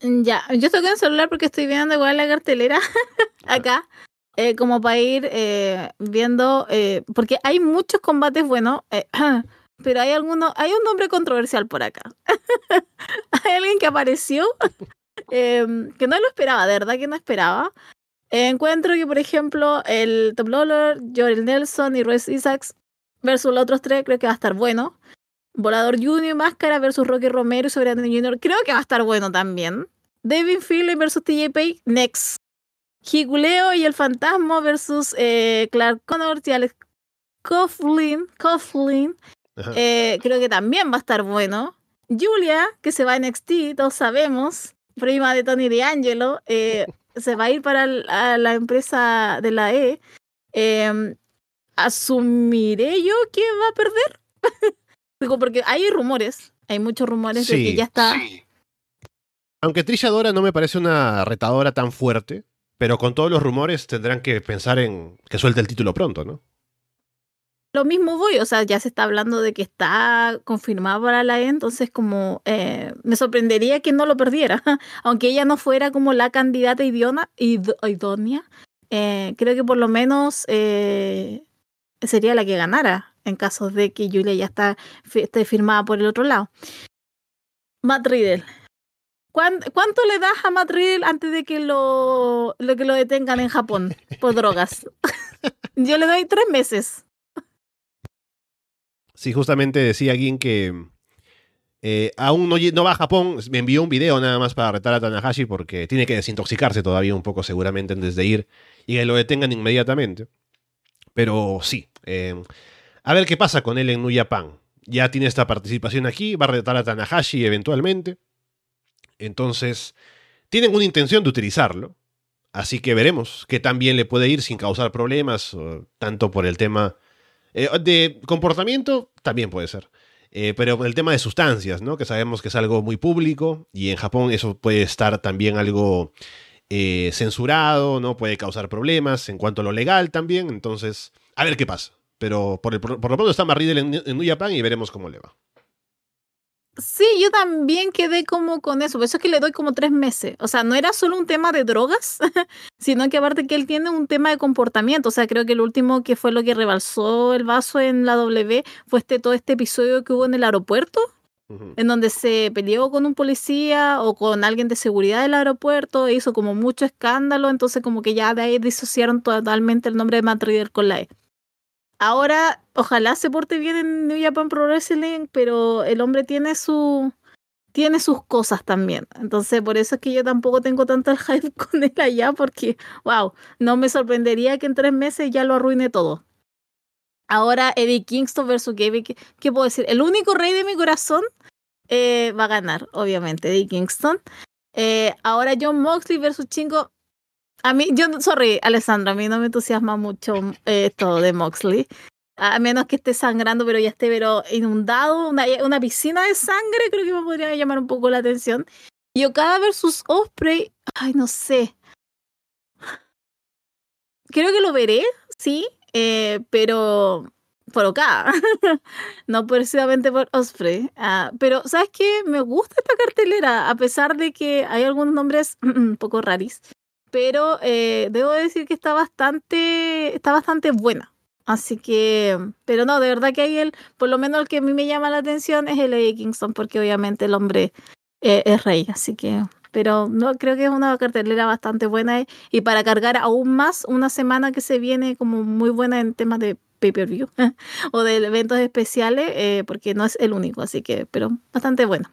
[SPEAKER 2] Ya, yo estoy con el celular porque estoy viendo igual la cartelera acá, eh, como para ir eh, viendo, eh, porque hay muchos combates buenos, pero hay alguno, hay un nombre controversial por acá. hay alguien que apareció Em, que no lo esperaba, de verdad que no esperaba. encuentro que, por ejemplo, el Top Lawler, Jorel Nelson y Royce Isaacs versus los otros tres creo que va a estar bueno. Volador Junior Máscara versus Rocky Romero y Soberano Junior creo que va a estar bueno también. David Philly versus TJP, next. Higuleo y el Fantasma versus eh, Clark Connors y Alex Coughlin, Coughlin eh, creo que también va a estar bueno. Julia, que se va a NXT, todos sabemos prima de Tony D'Angelo, eh, se va a ir para la empresa de la E. Em, ¿Asumiré yo que va a perder? Digo, porque hay rumores, hay muchos rumores de que ya está.
[SPEAKER 1] Aunque Trisha Dora no me parece una retadora tan fuerte, pero con todos los rumores tendrán que pensar en que suelte el título pronto, ¿no?
[SPEAKER 2] Lo mismo voy, o sea, ya se está hablando de que está confirmado para la E, entonces como eh, me sorprendería que no lo perdiera, aunque ella no fuera como la candidata idónea, eh, creo que por lo menos eh, sería la que ganara en caso de que Julia ya está, esté firmada por el otro lado. Matt Riddle. ¿Cuánto le das a Matt Riddle antes de que lo, lo, que lo detengan en Japón por drogas? Yo le doy tres meses.
[SPEAKER 1] Sí, justamente decía alguien que eh, aún no, va a Japón. Me envió un video nada más para retar a Tanahashi porque tiene que desintoxicarse todavía un poco seguramente antes de ir y que lo detengan inmediatamente. Pero sí, eh, a ver qué pasa con él en New Japan. Ya tiene esta participación aquí, va a retar a Tanahashi eventualmente. Entonces, tienen una intención de utilizarlo. Así que veremos que también le puede ir sin causar problemas, tanto por el tema eh, de comportamiento, también puede ser. Eh, pero el tema de sustancias, ¿no? Que sabemos que es algo muy público y en Japón eso puede estar también algo eh, censurado, ¿no? Puede causar problemas en cuanto a lo legal también. Entonces, a ver qué pasa. Pero por, por, lo pronto está Marridel en, en New y veremos cómo le va.
[SPEAKER 2] Sí, yo también quedé como con eso, por eso es que le doy como tres meses. O sea, no era solo un tema de drogas, sino que aparte que él tiene un tema de comportamiento. O sea, creo que el último que fue lo que rebalsó el vaso en la W fue este todo este episodio que hubo en el aeropuerto, en donde se peleó con un policía o con alguien de seguridad del aeropuerto, e hizo como mucho escándalo, entonces como que ya de ahí disociaron totalmente el nombre de Matt Rider con la E. Ahora, ojalá se porte bien en New Japan Pro Wrestling, pero el hombre tiene su tiene sus cosas también. Entonces, por eso es que yo tampoco tengo tanto el hype con él allá, porque, wow, no me sorprendería que en tres meses ya lo arruine todo. Ahora, Eddie Kingston versus Gabe, ¿qué, puedo decir? El único rey de mi corazón eh, va a ganar, obviamente, Eddie Kingston. Eh, ahora John Moxley versus Chingo, a mí, yo, sorry, Alessandra, a mí no me entusiasma mucho eh, esto de Moxley. A menos que esté sangrando, pero ya esté pero inundado, una, una piscina de sangre, creo que me podría llamar un poco la atención. Y Okada versus Osprey, ay, no sé. Creo que lo veré, sí, eh, pero por Okada, no precisamente por Osprey. Ah, pero, ¿sabes qué? Me gusta esta cartelera, a pesar de que hay algunos nombres un poco raris pero eh, debo decir que está bastante, está bastante buena. Así que, pero no, de verdad que hay el, por lo menos el que a mí me llama la atención es el Eddie Kingston, porque obviamente el hombre eh, es rey, así que, pero no, creo que es una cartelera bastante buena y para cargar aún más una semana que se viene como muy buena en temas de pay-per-view o de eventos especiales, eh, porque no es el único, así que, pero bastante bueno.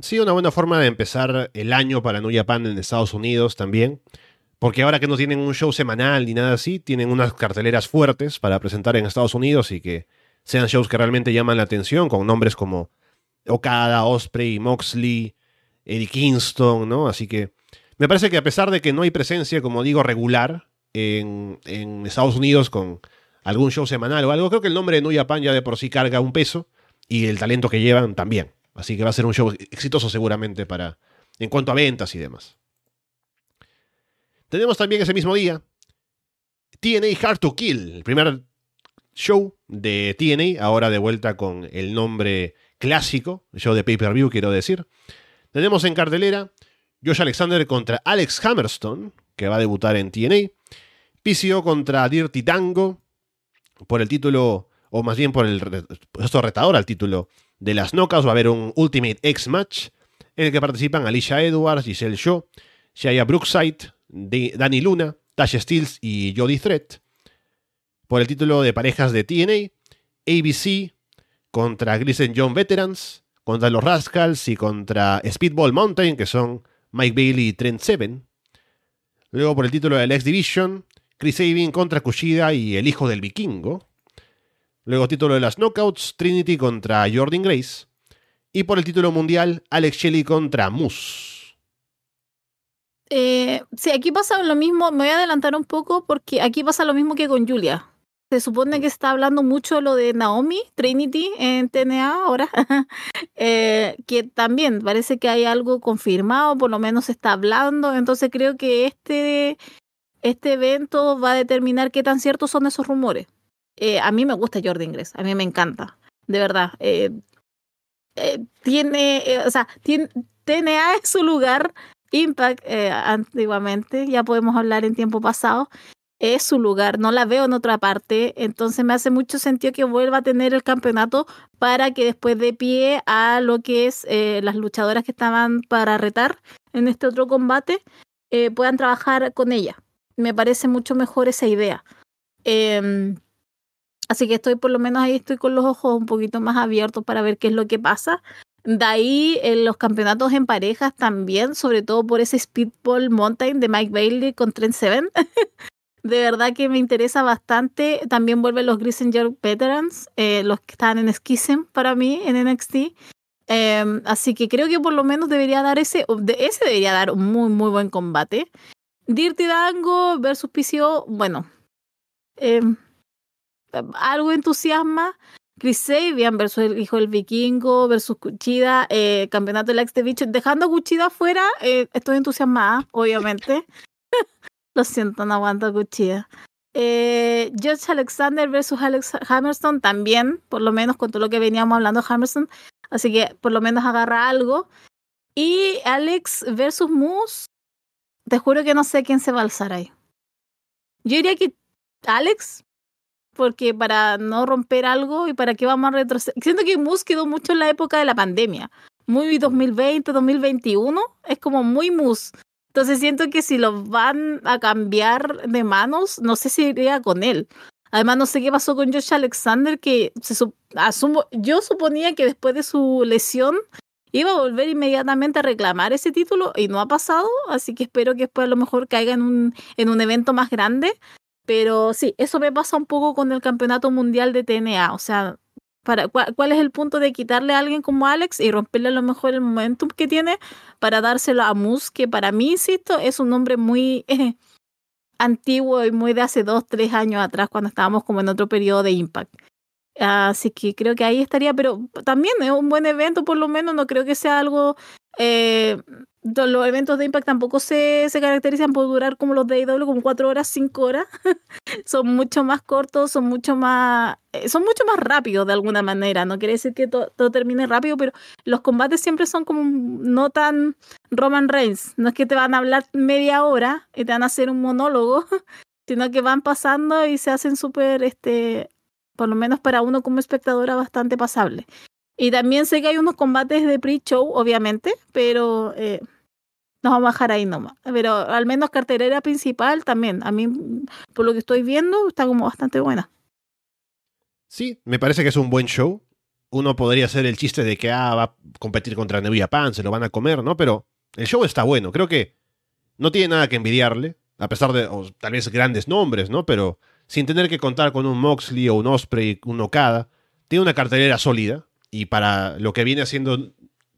[SPEAKER 1] Sí, una buena forma de empezar el año para New Japan en Estados Unidos también. Porque ahora que no tienen un show semanal ni nada así, tienen unas carteleras fuertes para presentar en Estados Unidos y que sean shows que realmente llaman la atención, con nombres como Okada, Osprey, Moxley, Eddie Kingston, ¿no? Así que me parece que a pesar de que no hay presencia, como digo, regular en, en Estados Unidos con algún show semanal o algo, creo que el nombre de New Japan ya de por sí carga un peso y el talento que llevan también. Así que va a ser un show exitoso seguramente para en cuanto a ventas y demás. Tenemos también ese mismo día TNA Hard to Kill, el primer show de TNA, ahora de vuelta con el nombre clásico, show de pay-per-view quiero decir. Tenemos en cartelera Josh Alexander contra Alex Hammerstone, que va a debutar en TNA. PCO contra Dirty Tango por el título, o más bien por el esto retador al título de las knockouts va a haber un Ultimate X Match en el que participan Alicia Edwards, Giselle Shaw, Shaya Brookside, Danny Luna, Tasha Steels y Jody Threat. Por el título de parejas de TNA, ABC contra Grisen John Veterans, contra los Rascals y contra Speedball Mountain, que son Mike Bailey y Trent Seven. Luego por el título de la X Division, Chris Sabin contra Kushida y el hijo del vikingo. Luego título de las Knockouts, Trinity contra Jordan Grace. Y por el título mundial, Alex Shelley contra Moose.
[SPEAKER 2] Eh, sí, aquí pasa lo mismo, me voy a adelantar un poco porque aquí pasa lo mismo que con Julia. Se supone que está hablando mucho lo de Naomi, Trinity en TNA ahora, eh, que también parece que hay algo confirmado, por lo menos está hablando, entonces creo que este, este evento va a determinar qué tan ciertos son esos rumores. Eh, a mí me gusta Jordan Inglés, a mí me encanta, de verdad. Eh, eh, tiene, o sea, tiene, TNA es su lugar Impact antiguamente, ya podemos hablar en tiempo pasado, es su lugar, no la veo en otra parte, entonces me hace mucho sentido que vuelva a tener el campeonato para que después de pie a lo que es las luchadoras que estaban para retar en este otro combate puedan trabajar con ella. Me parece mucho mejor esa idea. Em, así que estoy por lo menos ahí, estoy con los ojos un poquito más abiertos para ver qué es lo que pasa. De ahí en los campeonatos en parejas también, sobre todo por ese Speedball Mountain de Mike Bailey con Trent Seven. de verdad que me interesa bastante. También vuelven los Grissinger Veterans, eh, los que están en Schism para mí en NXT. Em, así que creo que por lo menos debería dar ese, ese debería dar un muy, muy buen combate. Dirty Dango versus PCO, bueno, em, algo entusiasma. Chris Sabian versus el hijo del vikingo versus Cuchida, eh, campeonato del ex de bicho. Dejando a Cuchida fuera, eh, estoy entusiasmada, obviamente. Lo siento, no aguanto Cuchida. Eh, George Alexander versus Alex Hammerstone también, por lo menos con todo lo que veníamos hablando Hammerstone. Así que por lo menos agarra algo. Y Alex versus Moose, te juro que no sé quién se va a alzar ahí. Yo diría que Alex, porque para no romper algo y para qué vamos a retroceder. Siento que Moose quedó mucho en la época de la pandemia. Muy 2020, 2021. Es como muy Moose. Entonces siento que si lo van a cambiar de manos, no sé si iría con él. Además, no sé qué pasó con Josh Alexander, que se asumo, yo suponía que después de su lesión iba a volver inmediatamente a reclamar ese título y no ha pasado, así que espero que después a lo mejor caiga en un, en un evento más grande. Pero sí, eso me pasa un poco con el campeonato mundial de TNA. O sea, para, ¿cuál, es el punto de quitarle a alguien como Alex y romperle a lo mejor el momentum que tiene para dárselo a Moose, que para mí, insisto, es un nombre muy antiguo y muy de hace dos, tres años atrás, cuando estábamos como en otro periodo de Impact. Así que creo que ahí estaría, pero también es un buen evento, por lo menos, no creo que sea algo eh, los eventos de Impact tampoco se, se caracterizan por durar como los de AEW, como cuatro horas, cinco horas. son mucho más cortos, son mucho más, eh, son mucho más rápidos de alguna manera. No quiere decir que todo termine rápido, pero los combates siempre son como no tan Roman Reigns. No es que te van a hablar media hora y te van a hacer un monólogo, sino que van pasando y se hacen súper, este, por lo menos para uno como espectadora, bastante pasable. Y también sé que hay unos combates de pre-show, obviamente, pero eh, nos vamos a bajar ahí nomás. Pero al menos cartelera principal también. A mí, por lo que estoy viendo, está como bastante buena.
[SPEAKER 1] Sí, me parece que es un buen show. Uno podría hacer el chiste de que ah, va a competir contra Nevia Pan, se lo van a comer, ¿no? Pero el show está bueno. Creo que no tiene nada que envidiarle, a pesar de tal vez grandes nombres, ¿no? Pero sin tener que contar con un Moxley o un Osprey, un Okada, tiene una cartelera sólida y para lo que viene haciendo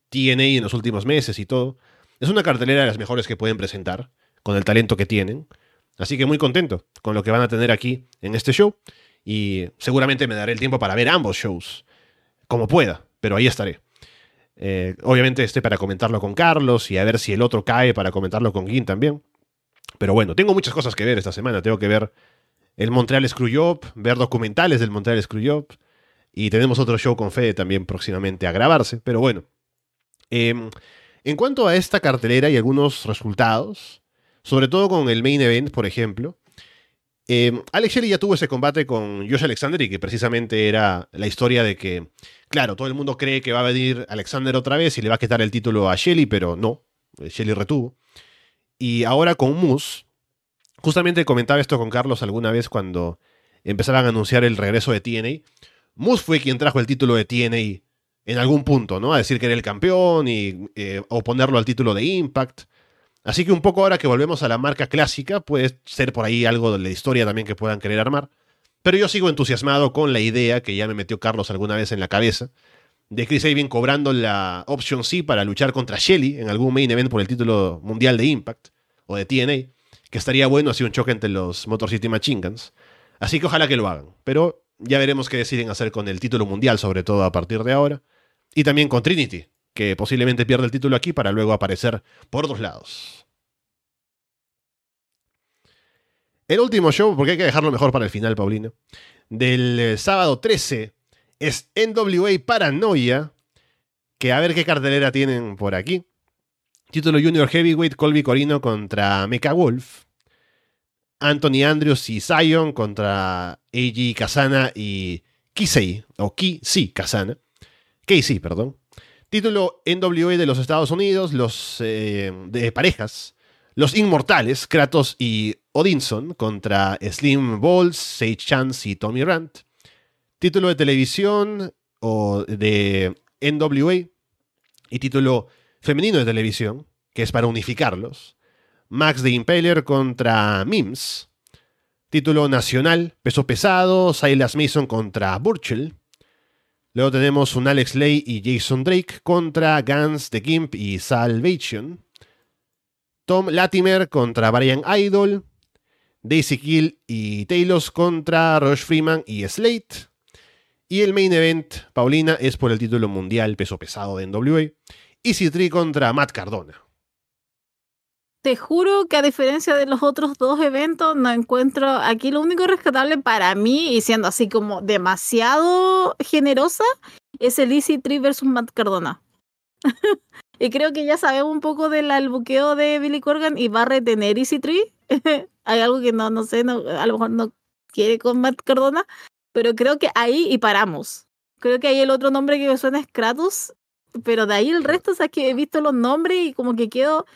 [SPEAKER 1] TNA en los últimos meses y todo, es una cartelera de las mejores que pueden presentar, con el talento que tienen. Así que muy contento con lo que van a tener aquí en este show. Y seguramente me daré el tiempo para ver ambos shows, como pueda, pero ahí estaré. Eh, obviamente esté para comentarlo con Carlos y a ver si el otro cae para comentarlo con Gin también. Pero bueno, tengo muchas cosas que ver esta semana. Tengo que ver el Montreal Screwjob, ver documentales del Montreal Screwjob, y tenemos otro show con Fede también próximamente a grabarse. Pero bueno. Em, en cuanto a esta cartelera y algunos resultados, sobre todo con el main event, por ejemplo, eh, Alex Shelley ya tuvo ese combate con Josh Alexander y que precisamente era la historia de que, claro, todo el mundo cree que va a venir Alexander otra vez y le va a quitar el título a Shelley, pero no, eh, Shelley retuvo. Y ahora con Moose, justamente comentaba esto con Carlos alguna vez cuando empezaban a anunciar el regreso de TNA. Moose fue quien trajo el título de TNA en algún punto, ¿no? A decir que era el campeón y eh, oponerlo al título de Impact. Así que un poco ahora que volvemos a la marca clásica, puede ser por ahí algo de la historia también que puedan querer armar. Pero yo sigo entusiasmado con la idea que ya me metió Carlos alguna vez en la cabeza de Chris Sabin cobrando la Option C para luchar contra Shelly en algún main event por el título mundial de Impact o de TNA, que estaría bueno así un choque entre los Motor City Machine Guns. Así que ojalá que lo hagan. Pero ya veremos qué deciden hacer con el título mundial, sobre todo a partir de ahora. Y también con Trinity, que posiblemente pierda el título aquí para luego aparecer por dos lados. El último show, porque hay que dejarlo mejor para el final, Paulino, del eh, sábado 13 es NWA Paranoia, que a ver qué cartelera tienen por aquí. Título Junior Heavyweight, Colby Corino contra Mecha Wolf. Anthony Andrews y Zion contra Eiji Kazana y Kisei, o Kisei Kazana. Casey, perdón. Título NWA de los Estados Unidos, los eh, de parejas. Los Inmortales, Kratos y Odinson contra Slim Balls, Sage Chance y Tommy Rant. Título de televisión o de NWA y título femenino de televisión, que es para unificarlos. Max de Impaler contra Mims. Título nacional, peso pesado, Silas Mason contra Burchell. Luego tenemos un Alex Lay y Jason Drake contra Guns, The Gimp y Salvation. Tom Latimer contra Brian Idol. Daisy Kill y Taylor contra Rush Freeman y Slate. Y el main event, Paulina, es por el título mundial peso pesado de NWA. Easy Tree contra Matt Cardona.
[SPEAKER 2] Te juro que a diferencia de los otros dos eventos, no encuentro aquí lo único rescatable para mí, y siendo así como demasiado generosa, es el Easy Tree versus Matt Cardona. y creo que ya sabemos un poco del buqueo de Billy Corgan y va a retener Easy Tree. Hay algo que no, no sé, no, a lo mejor no quiere con Matt Cardona, pero creo que ahí y paramos. Creo que ahí el otro nombre que me suena es Kratos, pero de ahí el resto, o sea, que he visto los nombres y como que quedo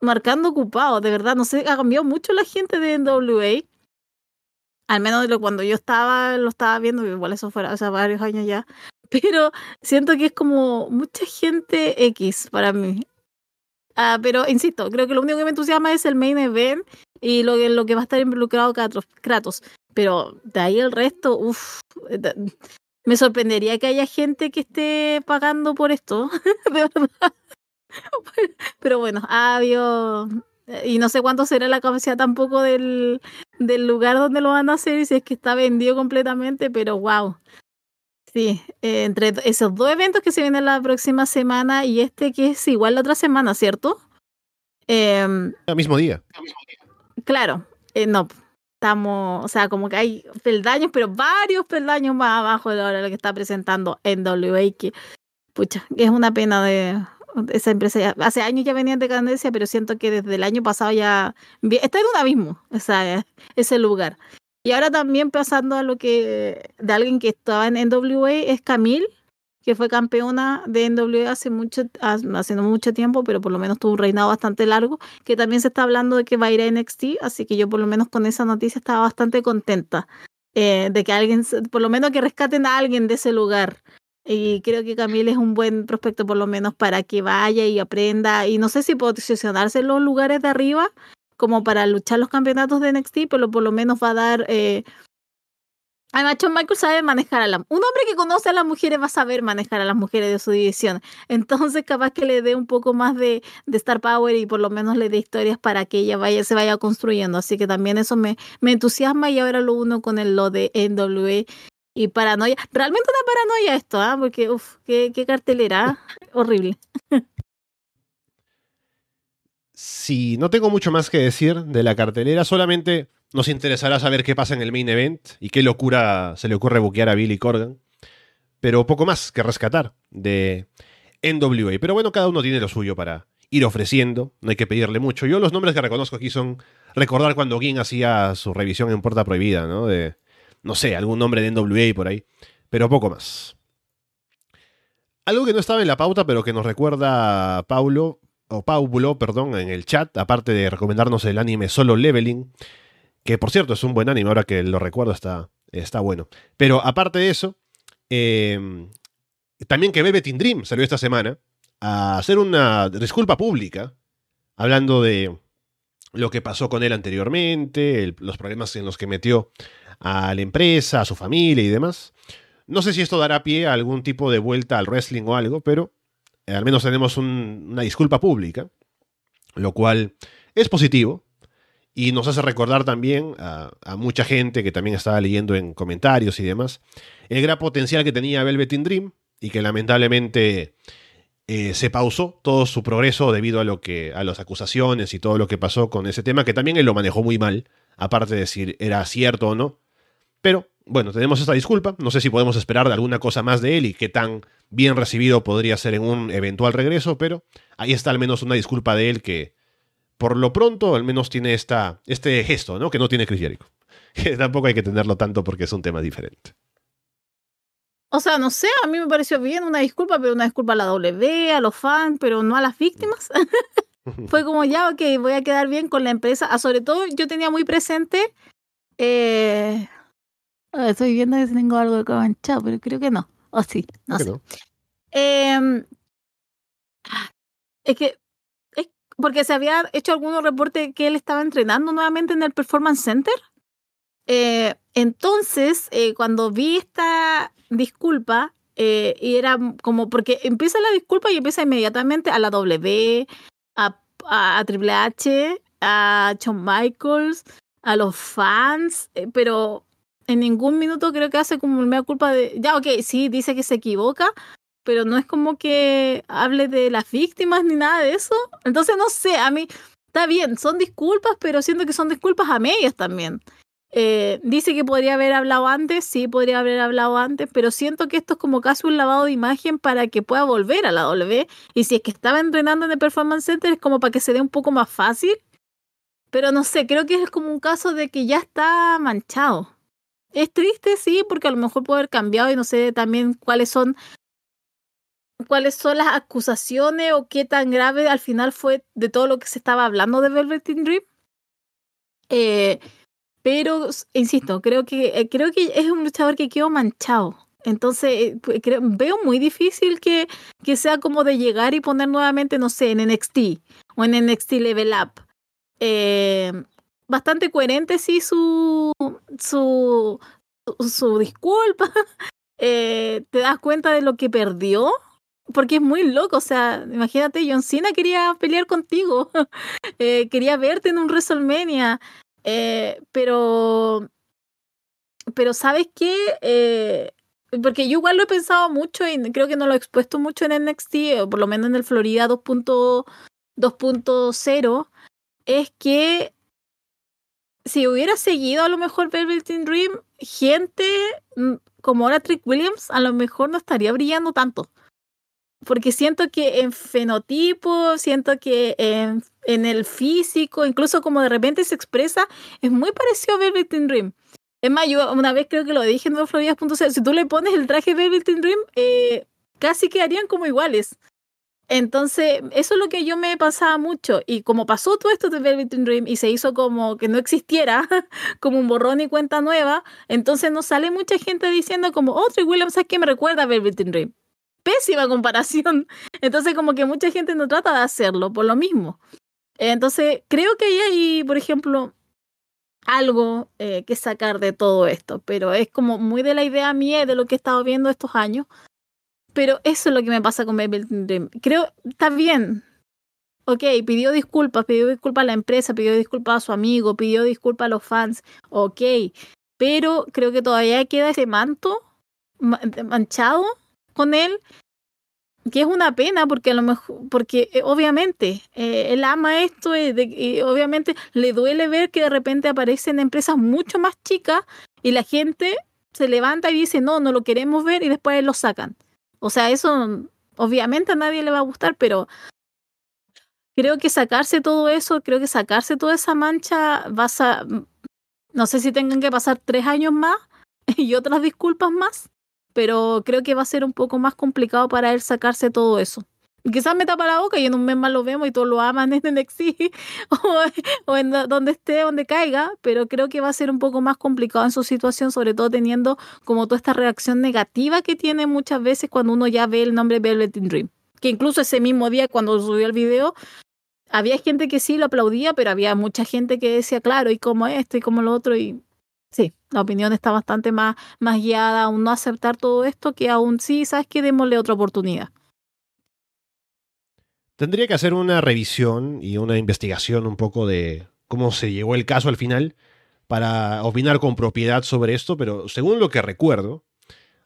[SPEAKER 2] marcando ocupado, de verdad, no sé, ha cambiado mucho la gente de NWA. Al menos de lo cuando yo estaba, lo estaba viendo, igual eso fuera hace varios años ya. Pero siento que es como mucha gente X para mí. Ah, pero insisto, creo que lo único que me entusiasma es el main event y lo lo que va a estar involucrado Kratos. Pero de ahí el resto, uff, me sorprendería que haya gente que esté pagando por esto, de verdad. Pero bueno, adiós. Y no sé cuánto será la capacidad tampoco del, del lugar donde lo van a hacer y si es que está vendido completamente, pero wow. Sí, eh, entre esos dos eventos que se vienen la próxima semana y este que es igual la otra semana, ¿cierto?
[SPEAKER 1] Eh, el mismo día.
[SPEAKER 2] Claro, eh, no, estamos, o sea, como que hay peldaños, pero varios peldaños más abajo de ahora lo que está presentando NWA, que, pucha, es una pena de, esa empresa hace años ya venía en decadencia, pero siento que desde el año pasado ya está en un abismo esa, ese lugar. Y ahora también pasando a lo que de alguien que estaba en NWA es Camille, que fue campeona de NWA hace mucho, hace mucho tiempo, pero por lo menos tuvo un reinado bastante largo, que también se está hablando de que va a ir a NXT, así que yo por lo menos con esa noticia estaba bastante contenta. Eh, de que alguien, por lo menos que rescaten a alguien de ese lugar. Y creo que Camille es un buen prospecto por lo menos para que vaya y aprenda. Y no sé si posicionarse en los lugares de arriba como para luchar los campeonatos de NXT, pero por lo menos va a dar... Eh... Además, John Michael sabe manejar a la... Un hombre que conoce a las mujeres va a saber manejar a las mujeres de su división. Entonces, capaz que le dé un poco más de, de Star Power y por lo menos le dé historias para que ella vaya, se vaya construyendo. Así que también eso me, me entusiasma y ahora lo uno con el, lo de NWA y paranoia. Realmente una paranoia esto, ¿ah? Porque, uff, qué, cartelera. Horrible.
[SPEAKER 1] Sí, no tengo mucho más que decir de la cartelera, solamente nos interesará saber qué pasa en el main event y qué locura se le ocurre buquear a Billy Corgan. Pero poco más que rescatar de NWA. Pero bueno, cada uno tiene lo suyo para ir ofreciendo, no hay que pedirle mucho. Yo los nombres que reconozco aquí son recordar cuando Ging hacía su revisión en Puerta Prohibida, ¿no? De no sé, algún nombre de NWA por ahí, pero poco más. Algo que no estaba en la pauta, pero que nos recuerda Paulo, o Paulo, perdón, en el chat, aparte de recomendarnos el anime Solo Leveling, que por cierto es un buen anime, ahora que lo recuerdo está, está bueno. Pero aparte de eso, em, también que Velvet in Dream salió esta semana a hacer una disculpa pública, hablando de lo que pasó con él anteriormente, los problemas en los que metió a la empresa, a su familia y demás. No sé si esto dará pie a algún tipo de vuelta al wrestling o algo, pero eh, al menos tenemos una disculpa pública, lo cual es positivo y nos hace recordar también a, mucha gente que también estaba leyendo en comentarios y demás el gran potencial que tenía Velvet Dream y que lamentablemente eh, se pausó todo su progreso debido a lo que a las acusaciones y todo lo que pasó con ese tema que también él lo manejó muy mal aparte de decir era cierto o no pero bueno, tenemos esta disculpa. No sé si podemos esperar de alguna cosa más de él y qué tan bien recibido podría ser en un eventual regreso, pero ahí está al menos una disculpa de él que, por lo pronto, al menos tiene esta, este gesto, ¿no? Que no tiene Chris Jericho. Que tampoco hay que tenerlo tanto porque es un tema diferente.
[SPEAKER 2] O sea, no sé, a mí me pareció bien una disculpa, pero una disculpa a la W, a los fans, pero no a las víctimas. Fue como ya, ok, voy a quedar bien con la empresa. Ah, sobre todo, yo tenía muy presente. Eh, estoy viendo si tengo algo de manchado, pero creo que no. O sí, no sé. Em, es que porque se había hecho algunos reportes que él estaba entrenando nuevamente en el Performance Center. Eh, entonces, eh, cuando vi esta disculpa, eh, y era como porque empieza la disculpa y empieza inmediatamente a la W, a, a, Triple H, a Shawn Michaels, a los fans, pero en ningún minuto creo que hace como una culpa de, ya, ok, sí, dice que se equivoca, pero no es como que hable de las víctimas ni nada de eso. Entonces, no sé, a mí está bien, son disculpas, pero siento que son disculpas a medias también. Eh, dice que podría haber hablado antes, sí, podría haber hablado antes, pero siento que esto es como casi un lavado de imagen para que pueda volver a la W. Y si es que estaba entrenando en el Performance Center, es como para que se dé un poco más fácil. Pero no sé, creo que es como un caso de que ya está manchado. Es triste, sí, porque a lo mejor puede haber cambiado y no sé también cuáles son cuáles son las acusaciones o qué tan grave al final fue de todo lo que se estaba hablando de Velvet Dream. Eh, pero, insisto, creo que, eh, creo que es un luchador que quedó manchado. Entonces, eh, pues, veo muy difícil que, que sea como de llegar y poner nuevamente, no sé, en NXT o en NXT Level Up. Bastante coherente, sí, su, su, su, disculpa. te das cuenta de lo que perdió. Porque es muy loco, o sea, imagínate, John Cena quería pelear contigo, quería verte en un WrestleMania, eh, pero, pero ¿sabes qué? Eh, porque yo igual lo he pensado mucho y creo que no lo he expuesto mucho en NXT, o por lo menos en el Florida 2.0, es que si hubiera seguido a lo mejor Velvet Dream, gente mm, como ahora Trick Williams a lo mejor no estaría brillando tanto porque siento que en fenotipo, siento que en, en, el físico, incluso como de repente se expresa, es muy parecido a Velvet Dream. Es más, yo una vez creo que lo dije en Floridas.c, si tú le pones el traje Velvet Dream, eh, casi quedarían como iguales. Entonces, eso es lo que yo me pasaba mucho. Y como pasó todo esto de Velvet Dream y se hizo como que no existiera, como un borrón y cuenta nueva, entonces nos sale mucha gente diciendo como, oh, Williams, ¿sabes qué me recuerda a Velvet Dream? Pésima comparación. Entonces, como que mucha gente no trata de hacerlo por lo mismo. Entonces, creo que ahí hay, por ejemplo, algo eh, que sacar de todo esto, pero es como muy de la idea mía de lo que he estado viendo estos años. Pero eso es lo que me pasa con Baby Dream. Creo, está bien. Ok, pidió disculpas, pidió disculpas a la empresa, pidió disculpas a su amigo, pidió disculpas a los fans. Ok, pero creo que todavía queda ese manto manchado con él, que es una pena porque a lo mejor, porque eh, obviamente eh, él ama esto y, obviamente le duele ver que de repente aparecen empresas mucho más chicas y la gente se levanta y dice no, no lo queremos ver y después lo sacan. O sea, eso obviamente a nadie le va a gustar, pero creo que sacarse todo eso, creo que sacarse toda esa mancha, vas a, no sé si tengan que pasar tres años más y otras disculpas más, pero creo que va a ser un poco más complicado para él sacarse todo eso. Quizás me tapa la boca y en un mes más lo vemos y todos lo aman en NXT o, o donde esté, donde caiga, pero creo que va a ser un poco más complicado en su situación, sobre todo teniendo como toda esta reacción negativa que tiene muchas veces cuando uno ya ve el nombre Velvet Dream. Que incluso ese mismo día cuando subió el video, había gente que sí lo aplaudía, pero había mucha gente que decía, claro, y como esto y como lo otro, y Sí, la opinión está bastante más, más guiada a un no aceptar todo esto que aún sí, ¿sabes qué? Démosle otra oportunidad.
[SPEAKER 1] Tendría que hacer una revisión y una investigación un poco de cómo se llegó el caso al final para opinar con propiedad sobre esto, pero según lo que recuerdo,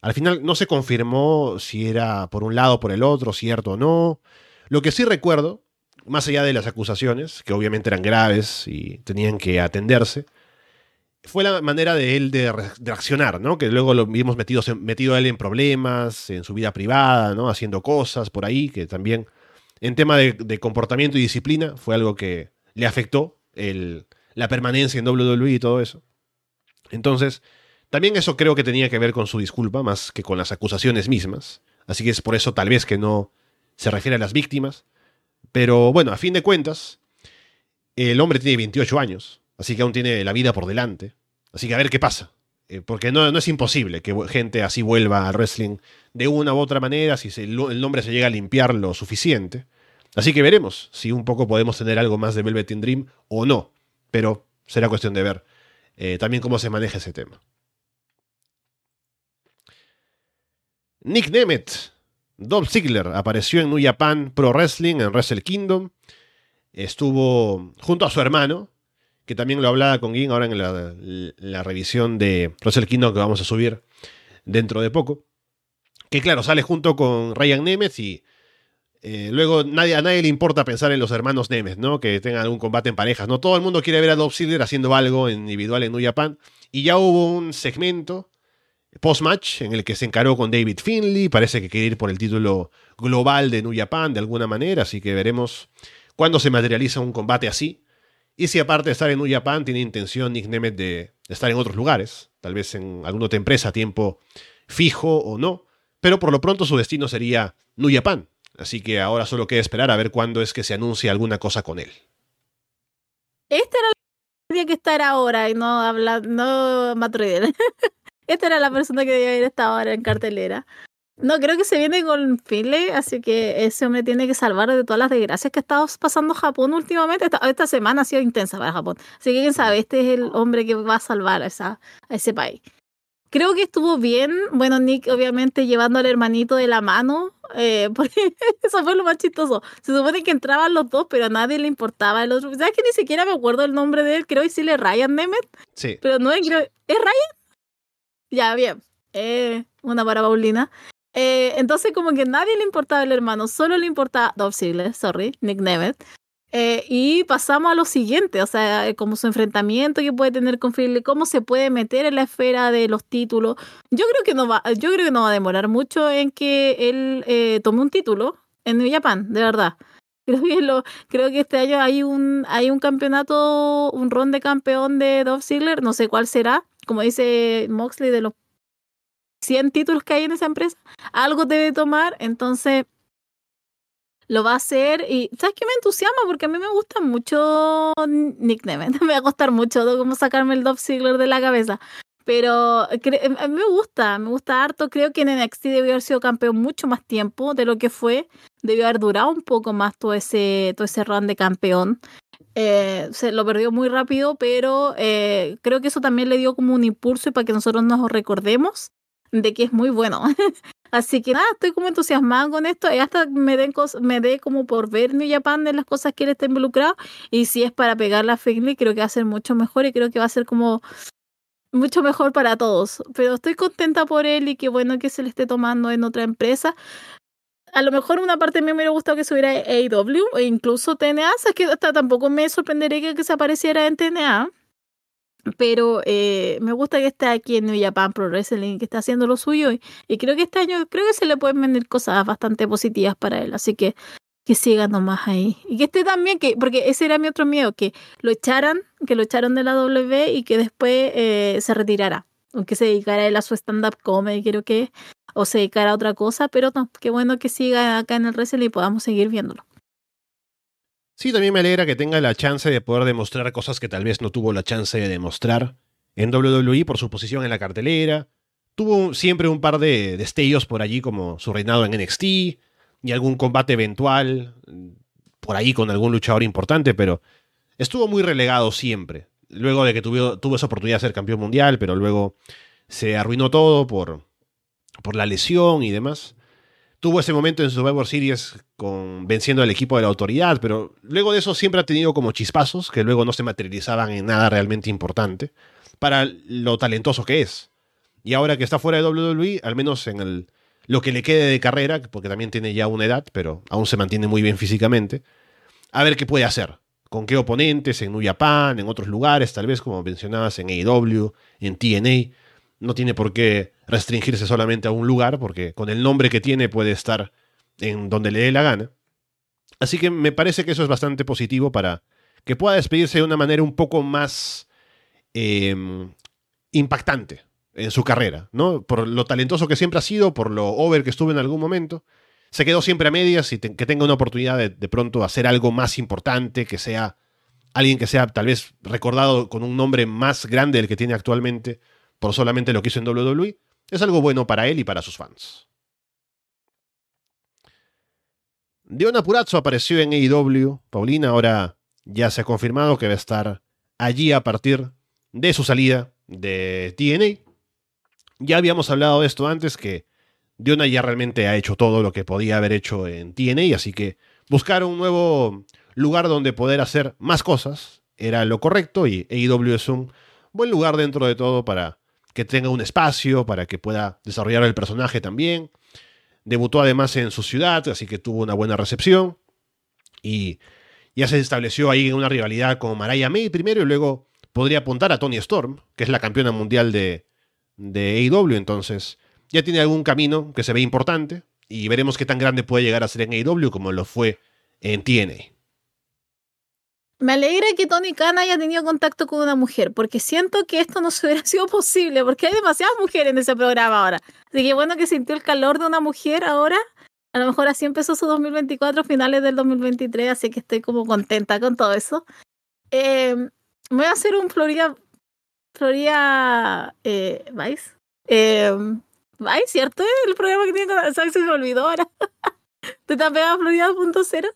[SPEAKER 1] al final no se confirmó si era por un lado o por el otro, cierto o no. Lo que sí recuerdo, más allá de las acusaciones, que obviamente eran graves y tenían que atenderse, fue la manera de él de, reaccionar, ¿no? Que luego lo vimos metido, metido a él en problemas, en su vida privada, ¿no? Haciendo cosas por ahí, que también en tema de, comportamiento y disciplina fue algo que le afectó el, la permanencia en WWE y todo eso. Entonces, también eso creo que tenía que ver con su disculpa, más que con las acusaciones mismas. Así que es por eso tal vez que no se refiere a las víctimas. Pero bueno, a fin de cuentas, el hombre tiene 28 años, así que aún tiene la vida por delante. Así que a ver qué pasa. Eh, porque no, no, es imposible que gente así vuelva al wrestling de una u otra manera si el, nombre se llega a limpiar lo suficiente. Así que veremos si un poco podemos tener algo más de Velvet in Dream o no. Pero será cuestión de ver eh, también cómo se maneja ese tema. Nick Nemeth, Dolph Ziggler, apareció en New Japan Pro Wrestling en Wrestle Kingdom. Estuvo junto a su hermano, que también lo hablaba con Gin ahora en la, revisión de Wrestle Kingdom que vamos a subir dentro de poco. Que claro, sale junto con Ryan Nemeth y eh, luego nadie, a nadie le importa pensar en los hermanos Nemeth, ¿no? Que tengan algún combate en parejas. No todo el mundo quiere ver a Dolph Ziggler haciendo algo individual en New Japan. Y ya hubo un segmento post-match en el que se encaró con David Finley. Parece que quiere ir por el título global de New Japan de alguna manera. Así que veremos cuándo se materializa un combate así. Y si aparte de estar en New Japan, tiene intención Nick Nemeth de, estar en otros lugares, tal vez en alguna otra empresa a tiempo fijo o no, pero por lo pronto su destino sería New Japan. Así que ahora solo queda esperar a ver cuándo es que se anuncie alguna cosa con él.
[SPEAKER 2] Esta era la que que estar ahora y no hablar, no Esta era la persona que debía haber estado ahora en cartelera. No, creo que se viene con Finley, así que ese hombre tiene que salvar de todas las desgracias que ha estado pasando Japón últimamente. Esta, semana ha sido intensa para Japón. Así que quién sabe, este es el hombre que va a salvar a, esa, a ese país. Creo que estuvo bien. Bueno, Nick, obviamente, llevando al hermanito de la mano, eh, porque eso fue lo más chistoso. Se supone que entraban los dos, pero a nadie le importaba el otro. ¿Sabes que ni siquiera me acuerdo el nombre de él? Creo que sí le Ryan Nemeth.
[SPEAKER 1] Sí.
[SPEAKER 2] Pero no es, ¿es Ryan? Ya, bien. Eh, una para Paulina. Eh, entonces como que nadie le importaba el hermano, solo le importaba Dolph Ziggler, sorry, Nick Nemeth. Eh, y pasamos a lo siguiente, o sea, eh, como su enfrentamiento que puede tener con Philly, cómo se puede meter en la esfera de los títulos. Yo creo que no va, yo creo que no va a demorar mucho en que él tome un título en New Japan, de verdad. Creo que, lo, creo que este año hay un, hay un campeonato, un ron de campeón de Dolph Ziggler, no sé cuál será, como dice Moxley, de los 100 títulos que hay en esa empresa, algo debe tomar, entonces lo va a hacer y ¿sabes qué me entusiasma? Porque a mí me gusta mucho Nick me va a costar mucho cómo sacarme el Dolph Ziggler de la cabeza, pero em, a mí me gusta, me gusta harto, creo que en NXT debió haber sido campeón mucho más tiempo de lo que fue, debió haber durado un poco más todo ese, todo ese run de campeón. Eh, se lo perdió muy rápido, pero eh, creo que eso también le dio como un impulso y para que nosotros nos recordemos de que es muy bueno. Así que nada, estoy como entusiasmada con esto y hasta me dé me dé como por ver New Japan de las cosas que él está involucrado y si es para pegar la Finley creo que va a ser mucho mejor y creo que va a ser como mucho mejor para todos. Pero estoy contenta por él y qué bueno que se le esté tomando en otra empresa. A lo mejor una parte de mí me hubiera gustado que subiera AEW o incluso TNA, o que hasta tampoco me sorprendería que se apareciera en TNA pero eh, me gusta que esté aquí en New Japan Pro Wrestling, que está haciendo lo suyo y, creo que este año creo que se le pueden venir cosas bastante positivas para él, así que que siga nomás ahí. Y que esté también que porque ese era mi otro miedo que lo echaran que lo echaron de la W y que después eh, se retirara aunque se dedicara él a su stand up comedy creo que o se dedicara a otra cosa pero no qué bueno que siga acá en el wrestling y podamos seguir viéndolo
[SPEAKER 1] Sí, también me alegra que tenga la chance de poder demostrar cosas que tal vez no tuvo la chance de demostrar en WWE por su posición en la cartelera. Tuvo siempre un par de destellos por allí como su reinado en NXT y algún combate eventual por ahí con algún luchador importante, pero estuvo muy relegado siempre. Luego de que tuvo, esa oportunidad de ser campeón mundial, pero luego se arruinó todo por la lesión y demás tuvo ese momento en Survivor Series con, venciendo al equipo de la autoridad, pero luego de eso siempre ha tenido como chispazos que luego no se materializaban en nada realmente importante para lo talentoso que es. Y ahora que está fuera de WWE, al menos en el, lo que le quede de carrera, porque también tiene ya una edad, pero aún se mantiene muy bien físicamente, a ver qué puede hacer con qué oponentes, en New Japan, en otros lugares, tal vez como mencionabas en AEW, en TNA. No tiene por qué restringirse solamente a un lugar, porque con el nombre que tiene puede estar en donde le dé la gana. Así que me parece que eso es bastante positivo para que pueda despedirse de una manera un poco más em, impactante en su carrera, ¿no? Por lo talentoso que siempre ha sido, por lo over que estuvo en algún momento se quedó siempre a medias y que tenga una oportunidad de, de pronto hacer algo más importante, que sea alguien que sea tal vez recordado con un nombre más grande del que tiene actualmente por solamente lo que hizo en WWE, es algo bueno para él y para sus fans. Diona Purazzo apareció en AEW. Paulina ahora ya se ha confirmado que va a estar allí a partir de su salida de TNA. Ya habíamos hablado de esto antes, que Diona ya realmente ha hecho todo lo que podía haber hecho en TNA, así que buscar un nuevo lugar donde poder hacer más cosas era lo correcto y AEW es un buen lugar dentro de todo para que tenga un espacio, para que pueda desarrollar el personaje también. Debutó además en su ciudad, así que tuvo una buena recepción y ya se estableció ahí una rivalidad con Mariah May primero y luego podría apuntar a Tony Storm, que es la campeona mundial de, de AEW, entonces ya tiene algún camino que se ve importante y veremos qué tan grande puede llegar a ser en AEW como lo fue en TNA.
[SPEAKER 2] Me alegra que Tony Khan haya tenido contacto con una mujer, porque siento que esto no se hubiera sido posible, porque hay demasiadas mujeres en ese programa ahora. Así que bueno que sintió el calor de una mujer ahora. A lo mejor así empezó su 2024, finales del 2023, así que estoy como contenta con todo eso. Eh, voy a hacer un Florida, Florida eh, Vice. Eh, Ay, ¿cierto? El programa que tiene con... ¿Sabes? Se me olvidó ahora. ¿Te está pegado Florida.0?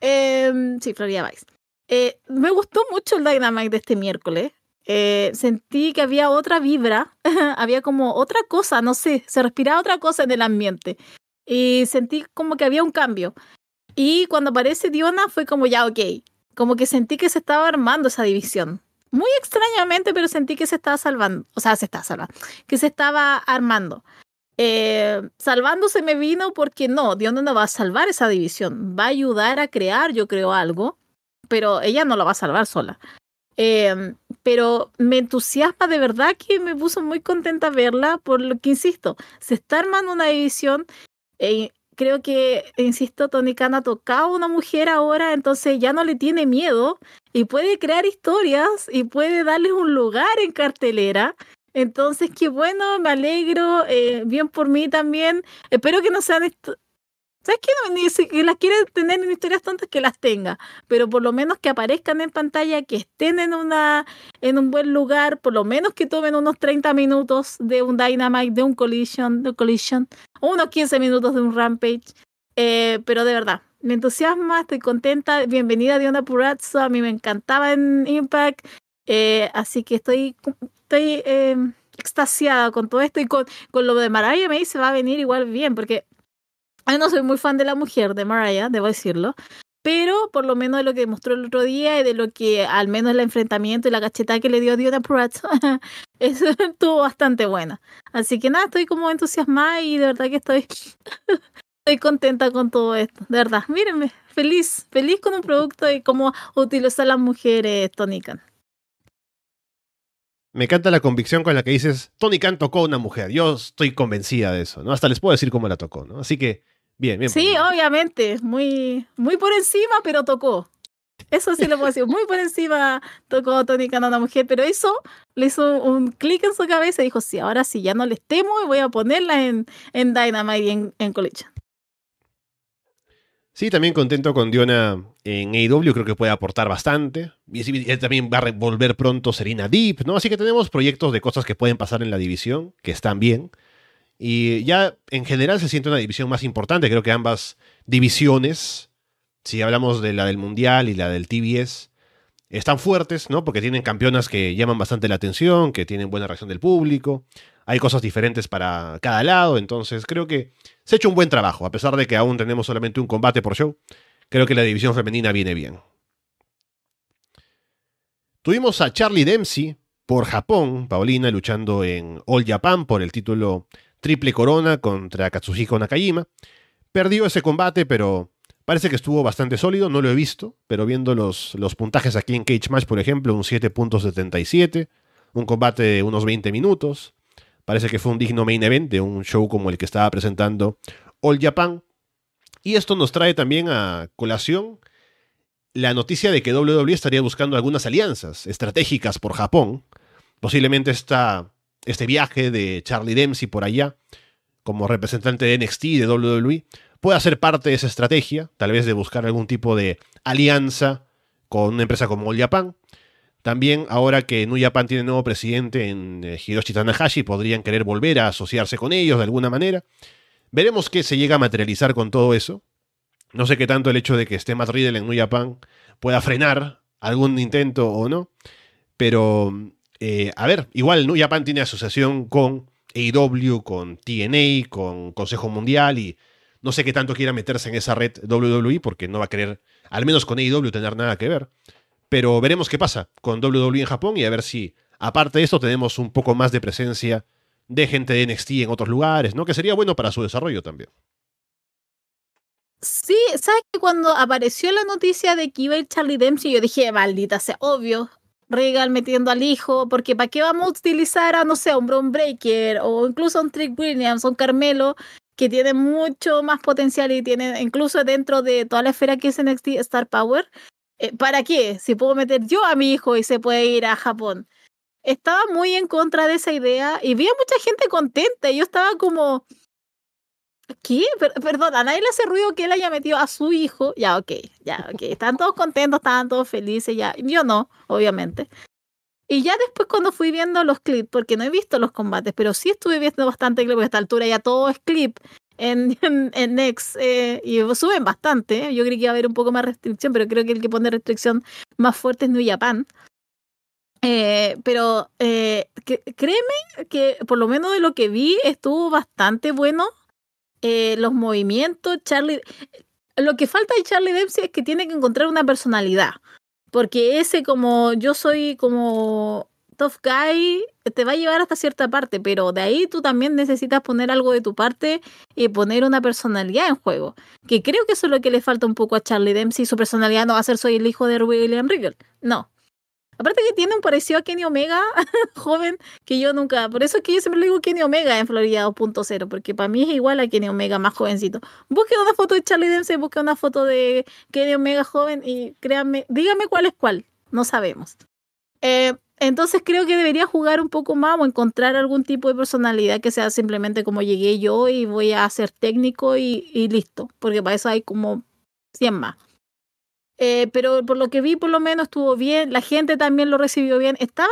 [SPEAKER 2] Eh, sí, Florida Vice. Eh, me gustó mucho el Dynamite de este miércoles. Eh, sentí que había otra vibra, había como otra cosa, no sé, se respiraba otra cosa en el ambiente. Y sentí como que había un cambio. Y cuando aparece Diona fue como ya, ok. Como que sentí que se estaba armando esa división. Muy extrañamente, pero sentí que se estaba salvando. O sea, se estaba salvando. Que se estaba armando. Eh, salvándose me vino porque no, Dios no va a salvar esa división. Va a ayudar a crear, yo creo, algo. Pero ella no lo va a salvar sola. Eh, pero me entusiasma de verdad que me puso muy contenta verla, por lo que insisto, se está armando una división. Eh, creo que, insisto, Tony Khan ha tocado a una mujer ahora, entonces ya no le tiene miedo y puede crear historias y puede darles un lugar en cartelera. Entonces, qué bueno, me alegro, eh, bien por mí también. Espero que no sean. ¿Sabes qué? Ni si las quiere tener en historias tontas, que las tenga, pero por lo menos que aparezcan en pantalla, que estén en, una, en un buen lugar, por lo menos que tomen unos 30 minutos de un Dynamite, de un Collision, de Collision, o unos 15 minutos de un Rampage. Eh, pero de verdad, me entusiasma, estoy contenta. Bienvenida Diona Purazzo, a mí me encantaba en Impact, eh, así que estoy, estoy eh, extasiada con todo esto y con, con lo de Mariah May se va a venir igual bien, porque no soy muy fan de la mujer de Mariah, debo decirlo, pero por lo menos de lo que mostró el otro día y de lo que al menos el enfrentamiento y la cachetada que le dio Diona Purazzo, eso estuvo bastante buena. Así que nada, estoy como entusiasmada y de verdad que estoy estoy contenta con todo esto, de verdad. Mírenme, feliz, feliz con un producto y cómo utilizar las mujeres Tony Khan.
[SPEAKER 1] Me encanta la convicción con la que dices, Tony Khan tocó a una mujer. Yo estoy convencida de eso, ¿no? Hasta les puedo decir cómo la tocó, ¿no? Así que, bien, bien.
[SPEAKER 2] Sí, obviamente, muy, muy por encima, pero tocó. Eso sí lo puedo decir, muy por encima tocó Tony Khan a una mujer, pero eso le hizo un clic en su cabeza y dijo, sí, ahora sí, ya no les temo y voy a ponerla en, en Dynamite y en, en Collision.
[SPEAKER 1] Sí, también contento con Diona en AEW, creo que puede aportar bastante. Y también va a volver pronto Serena Deep, ¿no? Así que tenemos proyectos de cosas que pueden pasar en la división, que están bien. Y ya en general se siente una división más importante. Creo que ambas divisiones, si hablamos de la del Mundial y la del TBS, están fuertes, ¿no? Porque tienen campeonas que llaman bastante la atención, que tienen buena reacción del público. Hay cosas diferentes para cada lado, entonces creo que se ha hecho un buen trabajo, a pesar de que aún tenemos solamente un combate por show. Creo que la división femenina viene bien. Tuvimos a Charlie Dempsey por Japón, Paulina luchando en All Japan por el título Triple Corona contra Katsuhiko Nakajima. Perdió ese combate, pero Parece que estuvo bastante sólido, no lo he visto, pero viendo los, los puntajes aquí en Cage Match, por ejemplo, un 7.77, un combate de unos 20 minutos. Parece que fue un digno main event de un show como el que estaba presentando All Japan. Y esto nos trae también a colación la noticia de que WWE estaría buscando algunas alianzas estratégicas por Japón. Posiblemente esta, este viaje de Charlie Dempsey por allá, como representante de NXT y de WWE, pueda ser parte de esa estrategia, tal vez de buscar algún tipo de alianza con una empresa como All Japan. También, ahora que New Japan tiene nuevo presidente en eh, Hiroshi Tanahashi, podrían querer volver a asociarse con ellos de alguna manera. Veremos qué se llega a materializar con todo eso. No sé qué tanto el hecho de que esté Matt Riddle en New Japan pueda frenar algún intento o no. Pero, eh, a ver, igual New Japan tiene asociación con AEW, con TNA, con Consejo Mundial y no sé qué tanto quiera meterse en esa red WWE porque no va a querer, al menos con AEW, tener nada que ver. Pero veremos qué pasa con WWE en Japón y a ver si, aparte de esto, tenemos un poco más de presencia de gente de NXT en otros lugares, ¿no? Que sería bueno para su desarrollo también.
[SPEAKER 2] Sí, ¿sabes que cuando apareció la noticia de que iba a ir Charlie Dempsey, yo dije, maldita sea, obvio, Regal metiendo al hijo, porque ¿para qué vamos a utilizar a, no sé, un Bron Breaker o incluso a un Trick Williams o un Carmelo que tiene mucho más potencial y tiene incluso dentro de toda la esfera que es NXT Star Power? Eh, ¿Para qué? Si puedo meter yo a mi hijo y se puede ir a Japón. Estaba muy en contra de esa idea y vi a mucha gente contenta. Yo estaba como, ¿Qué? perdón, a nadie le hace ruido que él haya metido a su hijo. Ya, ok, ya, ok. Están todos contentos, estaban todos felices, ya. Yo no, obviamente. Y ya después cuando fui viendo los clips, porque no he visto los combates, pero sí estuve viendo bastante clips, porque a esta altura ya todo es clip en, en, Next eh, y suben bastante. Yo creí que iba a haber un poco más restricción, pero creo que el que pone restricción más fuerte es New Japan. Eh, pero eh, créeme que por lo menos de lo que vi estuvo bastante bueno eh, los movimientos, Charlie... Lo que falta de Charlie Dempsey es que tiene que encontrar una personalidad. Porque ese como yo soy como tough guy te va a llevar hasta cierta parte, pero de ahí tú también necesitas poner algo de tu parte y poner una personalidad en juego. Que creo que eso es lo que le falta un poco a Charlie Dempsey. Su personalidad no va a ser soy el hijo de William Regal. No. Aparte que tiene un parecido a Kenny Omega, joven, que yo nunca. Por eso es que yo siempre le digo Kenny Omega en Florida 2.0, porque para mí es igual a Kenny Omega más jovencito. Busque una foto de Charlie Dempsey, busque una foto de Kenny Omega joven y créanme, dígame cuál es cuál. No sabemos. Eh, entonces creo que debería jugar un poco más o encontrar algún tipo de personalidad que sea simplemente como llegué yo y voy a ser técnico y, y listo, porque para eso hay como 100 más. Eh, pero por lo que vi, por lo menos estuvo bien. La gente también lo recibió bien. Estaban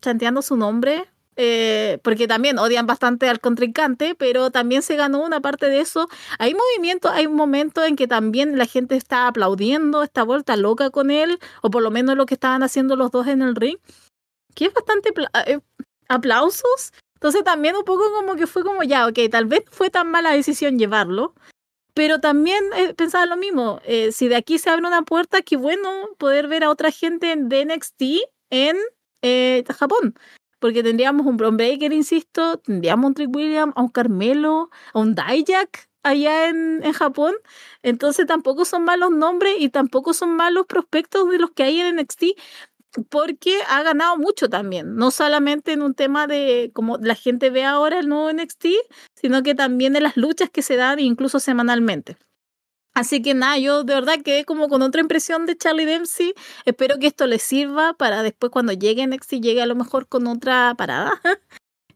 [SPEAKER 2] chanteando su nombre, eh, porque también odian bastante al contrincante, pero también se ganó una parte de eso. Hay movimientos, hay momentos en que también la gente está aplaudiendo, está vuelta loca con él, o por lo menos lo que estaban haciendo los dos en el ring, que es bastante eh, aplausos. Entonces también un poco como que fue como ya, ok, tal vez fue tan mala decisión llevarlo, pero también eh, pensaba lo mismo, eh, si de aquí se abre una puerta, qué bueno poder ver a otra gente de NXT en eh, Japón. Porque tendríamos un Bron Breaker, insisto, tendríamos un Trick William, a un Carmelo, a un Dijak allá en, en Japón. Entonces tampoco son malos nombres y tampoco son malos prospectos de los que hay en NXT porque ha ganado mucho también, no solamente en un tema de como la gente ve ahora el nuevo NXT, sino que también de las luchas que se dan incluso semanalmente. Así que nada, yo de verdad quedé como con otra impresión de Charlie Dempsey. Espero que esto le sirva para después cuando llegue NXT llegue a lo mejor con otra parada,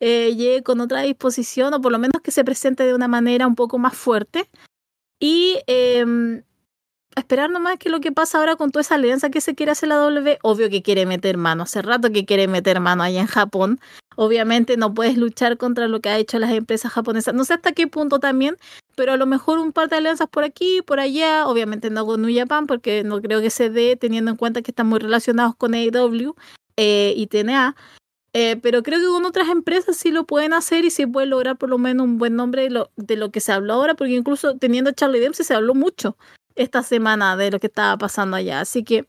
[SPEAKER 2] eh, llegue con otra disposición o por lo menos que se presente de una manera un poco más fuerte. Y eh, esperar nomás que lo que pasa ahora con toda esa alianza que se quiere hacer la W, obvio que quiere meter mano, hace rato que quiere meter mano allá en Japón. Obviamente no puedes luchar contra lo que ha hecho las empresas japonesas. No sé hasta qué punto también, pero a lo mejor un par de alianzas por aquí, por allá, obviamente no con New Japan, porque no creo que se dé teniendo en cuenta que están muy relacionados con AEW eh, y TNA. Eh, pero creo que con otras empresas sí lo pueden hacer y sí pueden lograr por lo menos un buen nombre de lo, de lo que se habló ahora, porque incluso teniendo a Charlie Dempsey se habló mucho esta semana de lo que estaba pasando allá. Así que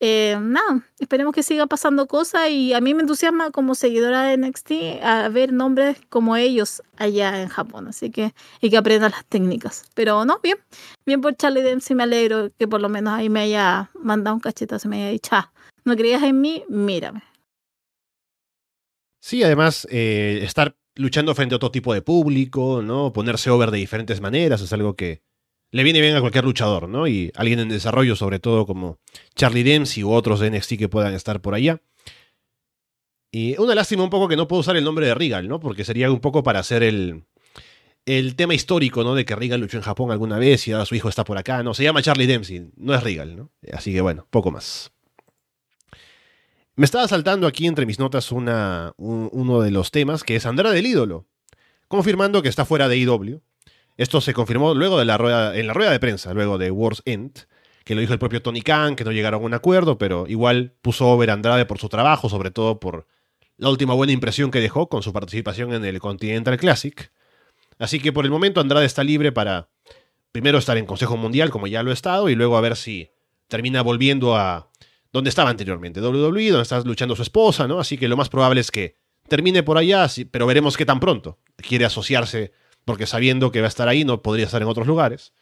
[SPEAKER 2] eh, nada, esperemos que siga pasando cosas y a mí me entusiasma como seguidora de NXT a ver nombres como ellos allá en Japón, así que y que aprendan las técnicas. Pero no, bien, bien por Charlie Dempsey, me alegro que por lo menos ahí me haya mandado un cachetazo, me haya dicho, ah, no creías en mí, mírame.
[SPEAKER 1] Sí, además, eh, estar luchando frente a otro tipo de público, ¿no? Ponerse over de diferentes maneras es algo que le viene bien a cualquier luchador, ¿no? Y alguien en desarrollo, sobre todo como Charlie Dempsey u otros de NXT que puedan estar por allá. Y una lástima un poco que no puedo usar el nombre de Regal, ¿no? Porque sería un poco para hacer el, el tema histórico, ¿no? De que Regal luchó en Japón alguna vez y ahora su hijo está por acá, ¿no? Se llama Charlie Dempsey, no es Regal, ¿no? Así que bueno, poco más. Me estaba saltando aquí entre mis notas uno de los temas, que es Andrade del ídolo, confirmando que está fuera de IW. Esto se confirmó luego de la rueda, en la rueda de prensa, luego de Wars End, que lo dijo el propio Tony Khan, que no llegaron a un acuerdo, pero igual puso over Andrade por su trabajo, sobre todo por la última buena impresión que dejó con su participación en el Continental Classic. Así que por el momento Andrade está libre para primero estar en Consejo Mundial, como ya lo ha estado, y luego a ver si termina volviendo a donde estaba anteriormente, WWE, donde está luchando su esposa, ¿no? Así que lo más probable es que termine por allá, pero veremos qué tan pronto quiere asociarse porque sabiendo que va a estar ahí no podría estar en otros lugares.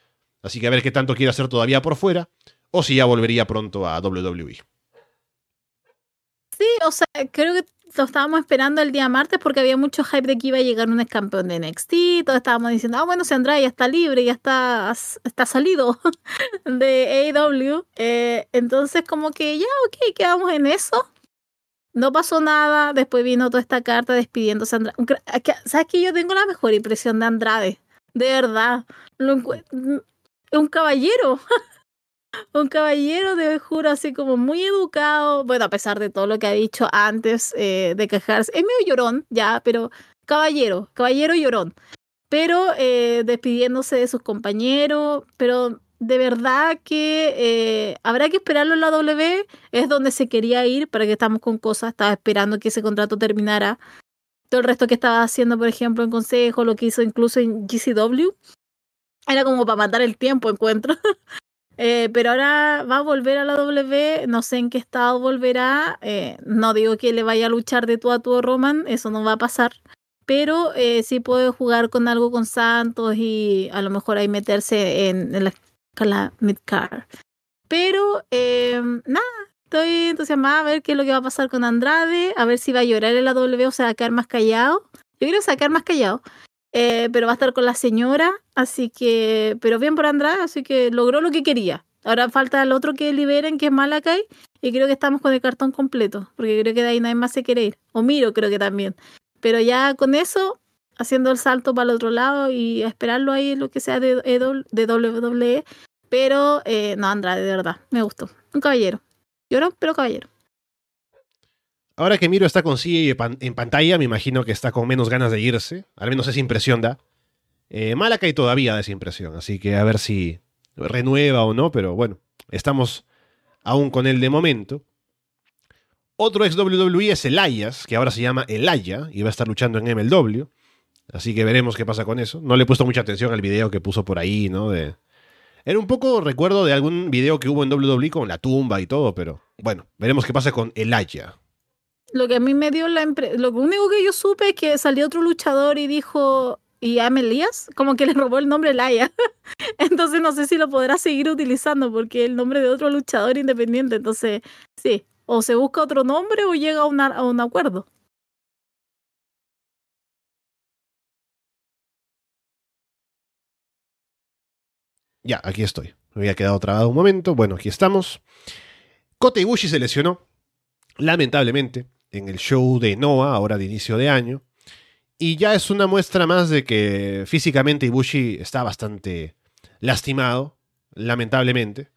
[SPEAKER 1] Así que a ver qué tanto quiere hacer todavía por fuera, o si ya volvería pronto a WWE.
[SPEAKER 2] Sí, o sea, creo que lo estábamos esperando el día martes porque había mucho hype de que iba a llegar un campeón de NXT. Todos estábamos diciendo, ah, bueno, si Andrade ya está libre, ya está, está salido de AEW. Eh, entonces, como que ya, ok, quedamos en eso. No pasó nada, después vino toda esta carta despidiéndose. Andrade. ¿Sabes que yo tengo la mejor impresión de Andrade? De verdad. un caballero. un caballero, de juro, así como muy educado. Bueno, a pesar de todo lo que ha dicho antes eh, de quejarse. Es medio llorón, ya, pero caballero, caballero llorón. Pero eh, despidiéndose de sus compañeros, pero de verdad que eh, habrá que esperarlo en la W, es donde se quería ir, para que estamos con cosas, estaba esperando que ese contrato terminara. Todo el resto que estaba haciendo, por ejemplo, en Consejo, lo que hizo incluso en GCW, era como para matar el tiempo, encuentro. eh, pero ahora va a volver a la W, no sé en qué estado volverá, eh, no digo que le vaya a luchar de tú a tú Roman, eso no va a pasar, pero eh, sí puede jugar con algo con Santos y a lo mejor ahí meterse en la la midcar. Pero eh, nada, estoy entusiasmada a ver qué es lo que va a pasar con Andrade, a ver si va a llorar en la W o se va a quedar más callado. Yo a quedar más callado. Eh, pero va a estar con la señora, así que, pero bien por Andrade, así que logró lo que quería. Ahora falta el otro que liberen, que es Malakai, y creo que estamos con el cartón completo, porque creo que de ahí nadie más se quiere ir. O Miro creo que también. Pero ya con eso, haciendo el salto para el otro lado y a esperarlo ahí lo que sea de, de WWE. Pero eh, no, Andrade, de verdad, me gustó. Un caballero. Lloró, pero caballero.
[SPEAKER 1] Ahora que Miro está con sí en pantalla, me imagino que está con menos ganas de irse. Al menos esa impresión da. Eh, Malakai todavía da esa impresión, así que a ver si renueva o no, pero bueno, estamos aún con él de momento. Otro ex WWE es Elias, que ahora se llama Elaya y va a estar luchando en MLW. Así que veremos qué pasa con eso. No le he puesto mucha atención al video que puso por ahí, ¿no? Era un poco recuerdo de algún video que hubo en WWE con la tumba y todo, pero bueno, veremos qué pasa con Elaya.
[SPEAKER 2] Lo que a mí me dio la impresión, lo único que yo supe es que salió otro luchador y dijo, y a Elías, como que le robó el nombre Elaya. entonces no sé si lo podrá seguir utilizando porque es el nombre de otro luchador independiente. Entonces, sí, o se busca otro nombre o llega a un acuerdo.
[SPEAKER 1] Ya, aquí estoy. Me había quedado trabado un momento. Bueno, aquí estamos. Kota Ibushi se lesionó, lamentablemente, en el show de Noah, ahora de inicio de año. Y ya es una muestra más de que físicamente Ibushi está bastante lastimado, lamentablemente.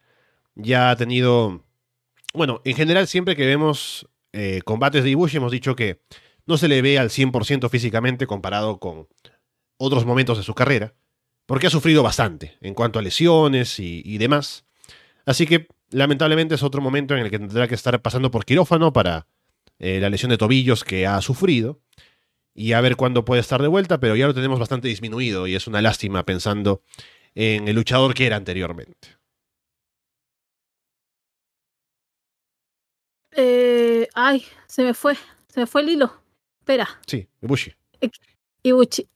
[SPEAKER 1] Ya ha tenido... Bueno, en general siempre que vemos eh, combates de Ibushi hemos dicho que no se le ve al 100% físicamente comparado con otros momentos de su carrera porque ha sufrido bastante en cuanto a lesiones y, demás. Así que lamentablemente es otro momento en el que tendrá que estar pasando por quirófano para eh, la lesión de tobillos que ha sufrido y a ver cuándo puede estar de vuelta, pero ya lo tenemos bastante disminuido y es una lástima pensando en el luchador que era anteriormente.
[SPEAKER 2] Eh, ay, se me fue. Se me fue el hilo. Espera.
[SPEAKER 1] Sí, Ibushi.
[SPEAKER 2] Ibushi.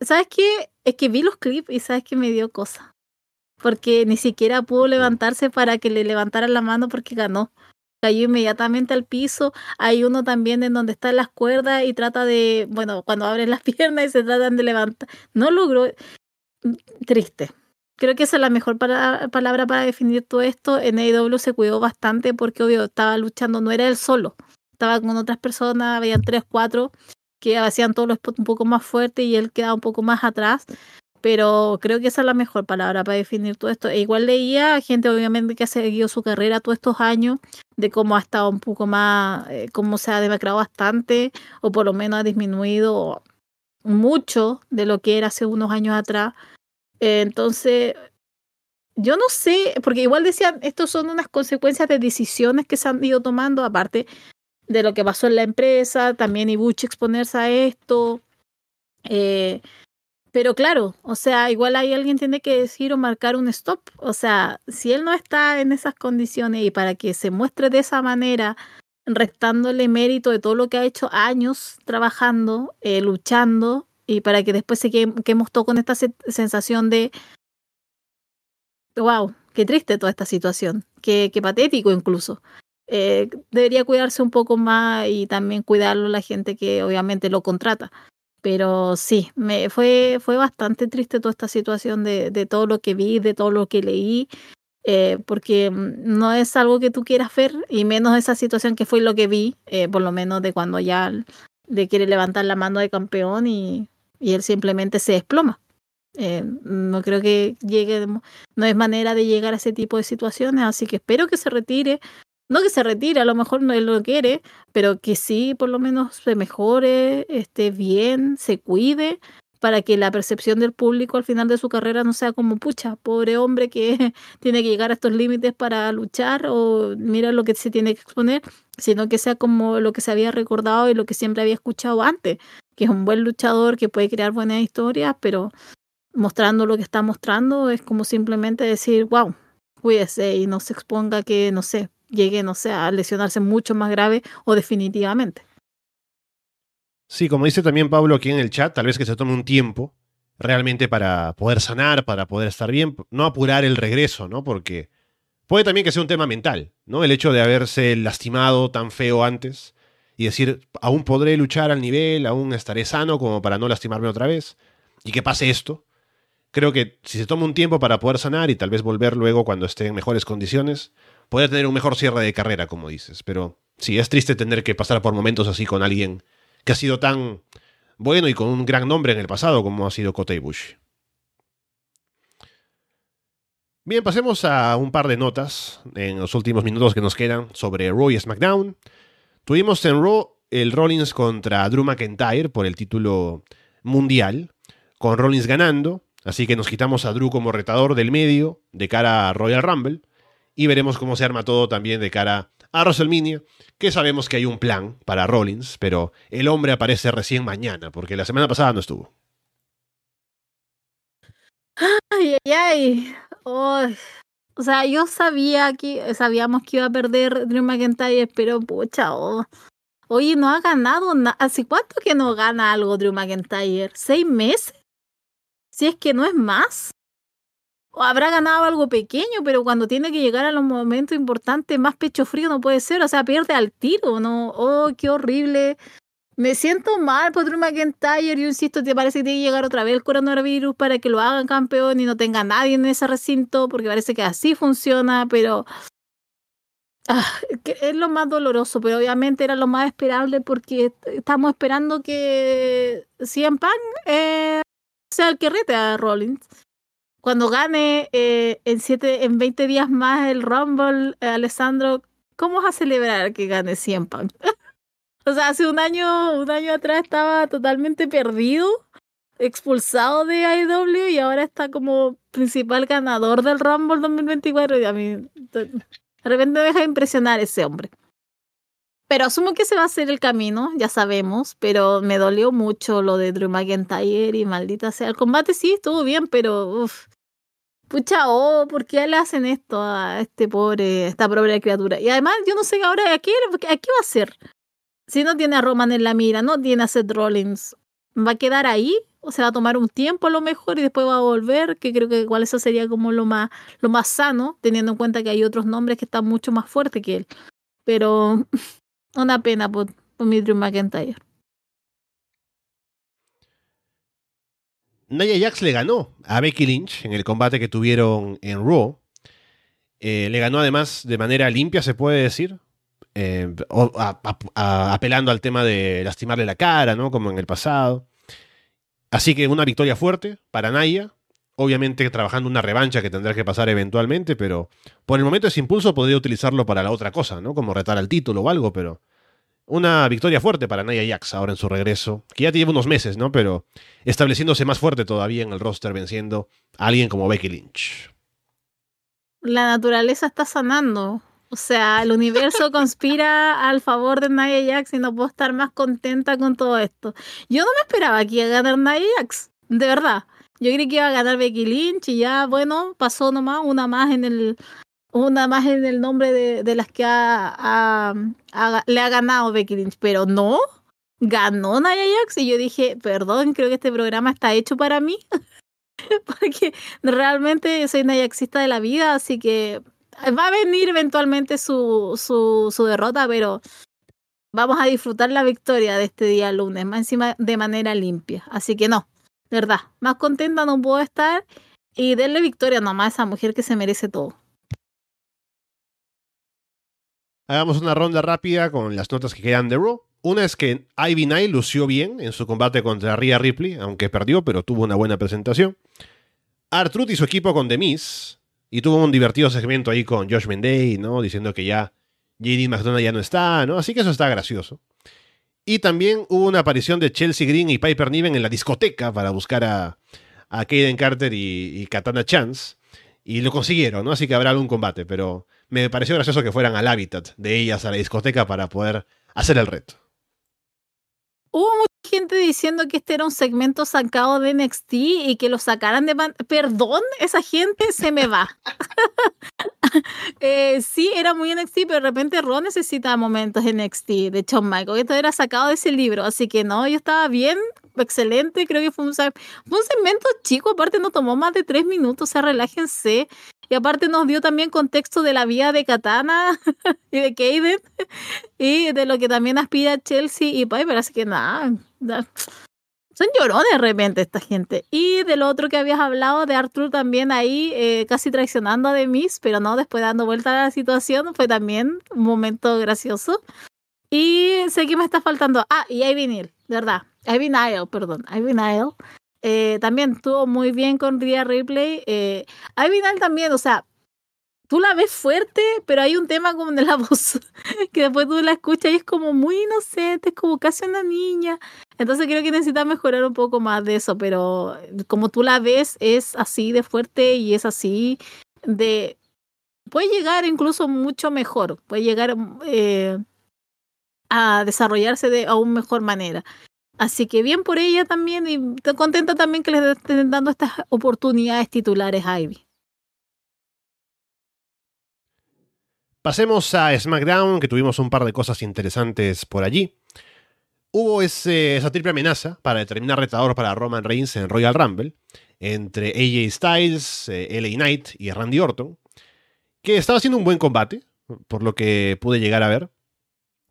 [SPEAKER 2] ¿Sabes qué? Es que vi los clips y sabes que me dio cosa. Porque ni siquiera pudo levantarse para que le levantaran la mano porque ganó. Cayó inmediatamente al piso. Hay uno también en donde están las cuerdas y trata de, bueno, cuando abren las piernas y se tratan de levantar. No logró. Triste. Creo que esa es la mejor palabra para definir todo esto. En AEW se cuidó bastante porque, obvio, estaba luchando, no era él solo. Estaba con otras personas, habían tres, cuatro que hacían todos los spots un poco más fuertes y él quedaba un poco más atrás. Pero creo que esa es la mejor palabra para definir todo esto. E igual leía gente, obviamente, que ha seguido su carrera todos estos años, de cómo ha estado un poco más, eh, cómo se ha demacrado bastante, o por lo menos ha disminuido mucho de lo que era hace unos años atrás. Entonces, yo no sé, porque igual decían, estos son unas consecuencias de decisiones que se han ido tomando, aparte de lo que pasó en la empresa, también Ibuchi exponerse a esto. Eh, pero claro, o sea, igual ahí alguien tiene que decir o marcar un stop. O sea, si él no está en esas condiciones y para que se muestre de esa manera, restándole mérito de todo lo que ha hecho años trabajando, eh, luchando, y para que después se quedemos todos con esta sensación de, wow, qué triste toda esta situación, qué, qué patético incluso. Eh, debería cuidarse un poco más y también cuidarlo la gente que obviamente lo contrata. Pero sí, me fue, fue bastante triste toda esta situación de, de todo lo que vi, de todo lo que leí, eh, porque mm, no es algo que tú quieras ver, y menos esa situación que fue lo que vi, eh, por lo menos de cuando ya le quiere levantar la mano de campeón y, y él simplemente se desploma. No creo que llegue, no es manera de llegar a ese tipo de situaciones, así que espero que se retire. No que se retire, a lo mejor no lo quiere, pero que sí, por lo menos se mejore, esté bien, se cuide, para que la percepción del público al final de su carrera no sea como, pucha, pobre hombre que tiene que llegar a estos límites para luchar o mira lo que se tiene que exponer, sino que sea como lo que se había recordado y lo que siempre había escuchado antes, que es un buen luchador, que puede crear buenas historias, pero mostrando lo que está mostrando es como simplemente decir, wow, cuídese y no se exponga que, no sé, llegue, no sé, a lesionarse mucho más grave o definitivamente.
[SPEAKER 1] Sí, como dice también Pablo aquí en el chat, tal vez que se tome un tiempo realmente para poder sanar, para poder estar bien, no apurar el regreso, ¿no? Porque puede también que sea un tema mental, ¿no? El hecho de haberse lastimado tan feo antes y decir, aún podré luchar al nivel, aún estaré sano como para no lastimarme otra vez, y que pase esto. Creo que si se toma un tiempo para poder sanar y tal vez volver luego cuando esté en mejores condiciones, puede tener un mejor cierre de carrera, como dices. Pero sí, es triste tener que pasar por momentos así con alguien que ha sido tan bueno y con un gran nombre en el pasado como ha sido Kota Bush. Bien, pasemos a un par de notas en los últimos minutos que nos quedan sobre Raw y SmackDown. Tuvimos en Raw el Rollins contra Drew McIntyre por el título mundial, con Rollins ganando, así que nos quitamos a Drew como retador del medio de cara a Royal Rumble y veremos cómo se arma todo también de cara a WrestleMania, que sabemos que hay un plan para Rollins, pero el hombre aparece recién mañana, porque la semana pasada no estuvo.
[SPEAKER 2] Ay, ay, ay. O sea, yo sabía que, sabíamos que iba a perder Drew McIntyre, pero pucha, oh. oye, no ha ganado nada. ¿Hace cuánto que no gana algo Drew McIntyre? ¿Seis meses? Si es que no es más. Habrá ganado algo pequeño, pero cuando tiene que llegar a los momentos importantes, más pecho frío no puede ser. O sea, pierde al tiro, ¿no? Oh, qué horrible. Me siento mal por Drew McIntyre. Yo insisto, te parece que tiene que llegar otra vez el coronavirus para que lo hagan campeón y no tenga nadie en ese recinto, porque parece que así funciona, pero. Ah, es lo más doloroso, pero obviamente era lo más esperable porque estamos esperando que CM Punk eh, sea el que rete a Rollins. Cuando gane eh, en, siete, en 20 días más el Rumble, eh, Alessandro, ¿cómo vas a celebrar que gane CM Punk? O sea, hace un año, un año atrás estaba totalmente perdido, expulsado de AEW y ahora está como principal ganador del Rumble 2024 y a mí de repente me deja impresionar ese hombre. Pero asumo que se va a hacer el camino, ya sabemos, pero me dolió mucho lo de Drew McIntyre y maldita sea. El combate sí estuvo bien, pero pucha, oh, ¿por qué le hacen esto a este pobre, esta pobre criatura? Y además, yo no sé ahora a qué, a qué va a hacer. Si no tiene a Roman en la mira, no tiene a Seth Rollins, ¿va a quedar ahí? ¿O se va a tomar un tiempo a lo mejor y después va a volver? Que creo que igual eso sería como lo más, lo más sano, teniendo en cuenta que hay otros nombres que están mucho más fuertes que él. Pero una pena por, por Drew McIntyre.
[SPEAKER 1] Nia Jax le ganó a Becky Lynch en el combate que tuvieron en Raw. Eh, le ganó además de manera limpia, se puede decir. Eh, apelando al tema de lastimarle la cara, ¿no? Como en el pasado. Así que una victoria fuerte para Naya. Obviamente trabajando una revancha que tendrá que pasar eventualmente, pero por el momento ese impulso podría utilizarlo para la otra cosa, ¿no? Como retar al título o algo, pero una victoria fuerte para Nia Jax ahora en su regreso, que ya tiene unos meses, ¿no? Pero estableciéndose más fuerte todavía en el roster, venciendo a alguien como Becky Lynch.
[SPEAKER 2] La naturaleza está sanando. O sea, el universo conspira al favor de Nia Jax y no puedo estar más contenta con todo esto. Yo no me esperaba que iba a ganar Nia Jax, de verdad. Yo creí que iba a ganar Becky Lynch y ya, bueno, pasó nomás una más en el una más en el nombre de, las que ha, le ha ganado Becky Lynch, pero no, ganó Naya Jax y yo dije, perdón, creo que este programa está hecho para mí, porque realmente soy una Jaxista de la vida, así que va a venir eventualmente su, su, su derrota, pero vamos a disfrutar la victoria de este día lunes, más encima de manera limpia, así que no, de verdad, más contenta no puedo estar y denle victoria nomás a esa mujer que se merece todo.
[SPEAKER 1] Hagamos una ronda rápida con las notas que quedan de Raw. Una es que Ivy Nile lució bien en su combate contra Rhea Ripley, aunque perdió, pero tuvo una buena presentación. Artruth y su equipo con The Miz, y tuvo un divertido segmento ahí con Josh Mendey, ¿no? Diciendo que ya JD McDonald ya no está, ¿no? Así que eso está gracioso. Y también hubo una aparición de Chelsea Green y Piper Niven en la discoteca para buscar a, a Kaden Carter y, y Katana Chance. Y lo consiguieron, ¿no? Así que habrá algún combate, pero me pareció gracioso que fueran al hábitat de ellas a la discoteca para poder hacer el reto.
[SPEAKER 2] Hubo mucha gente diciendo que este era un segmento sacado de NXT y que lo sacaran de... Perdón, esa gente se me va. eh, sí, era muy NXT, pero de repente Ron necesita momentos NXT de Shawn Michael. Esto era sacado de ese libro, así que no, yo estaba bien, excelente. Creo que fue un, fue un segmento chico, aparte no tomó más de tres minutos, o sea, relájense. Y aparte nos dio también contexto de la vida de Katana y de Kaden y de lo que también aspira Chelsea y Piper. Así que nada, son llorones de repente esta gente. Y de lo otro que habías hablado de Arthur también ahí eh, casi traicionando a Demis, pero no, después dando vuelta a la situación, fue también un momento gracioso. Y sé que me está faltando. Ah, y Ivy Neal, de verdad. Ivy Nile, perdón. Ivy Nile eh, también estuvo muy bien con Rhea Ripley. Eh, Ivy también, o sea, tú la ves fuerte, pero hay un tema como de la voz que después tú la escuchas y es como muy inocente, es como casi una niña. Entonces creo que necesita mejorar un poco más de eso, pero como tú la ves es así de fuerte y es así de... Puede llegar incluso mucho mejor, puede llegar eh, a desarrollarse de aún mejor manera. Así que bien por ella también y contenta también que les estén dando estas oportunidades titulares a Ivy.
[SPEAKER 1] Pasemos a SmackDown, que tuvimos un par de cosas interesantes por allí. Hubo ese, esa triple amenaza para determinar retador para Roman Reigns en Royal Rumble entre AJ Styles, eh, LA Knight y Randy Orton, que estaba haciendo un buen combate, por lo que pude llegar a ver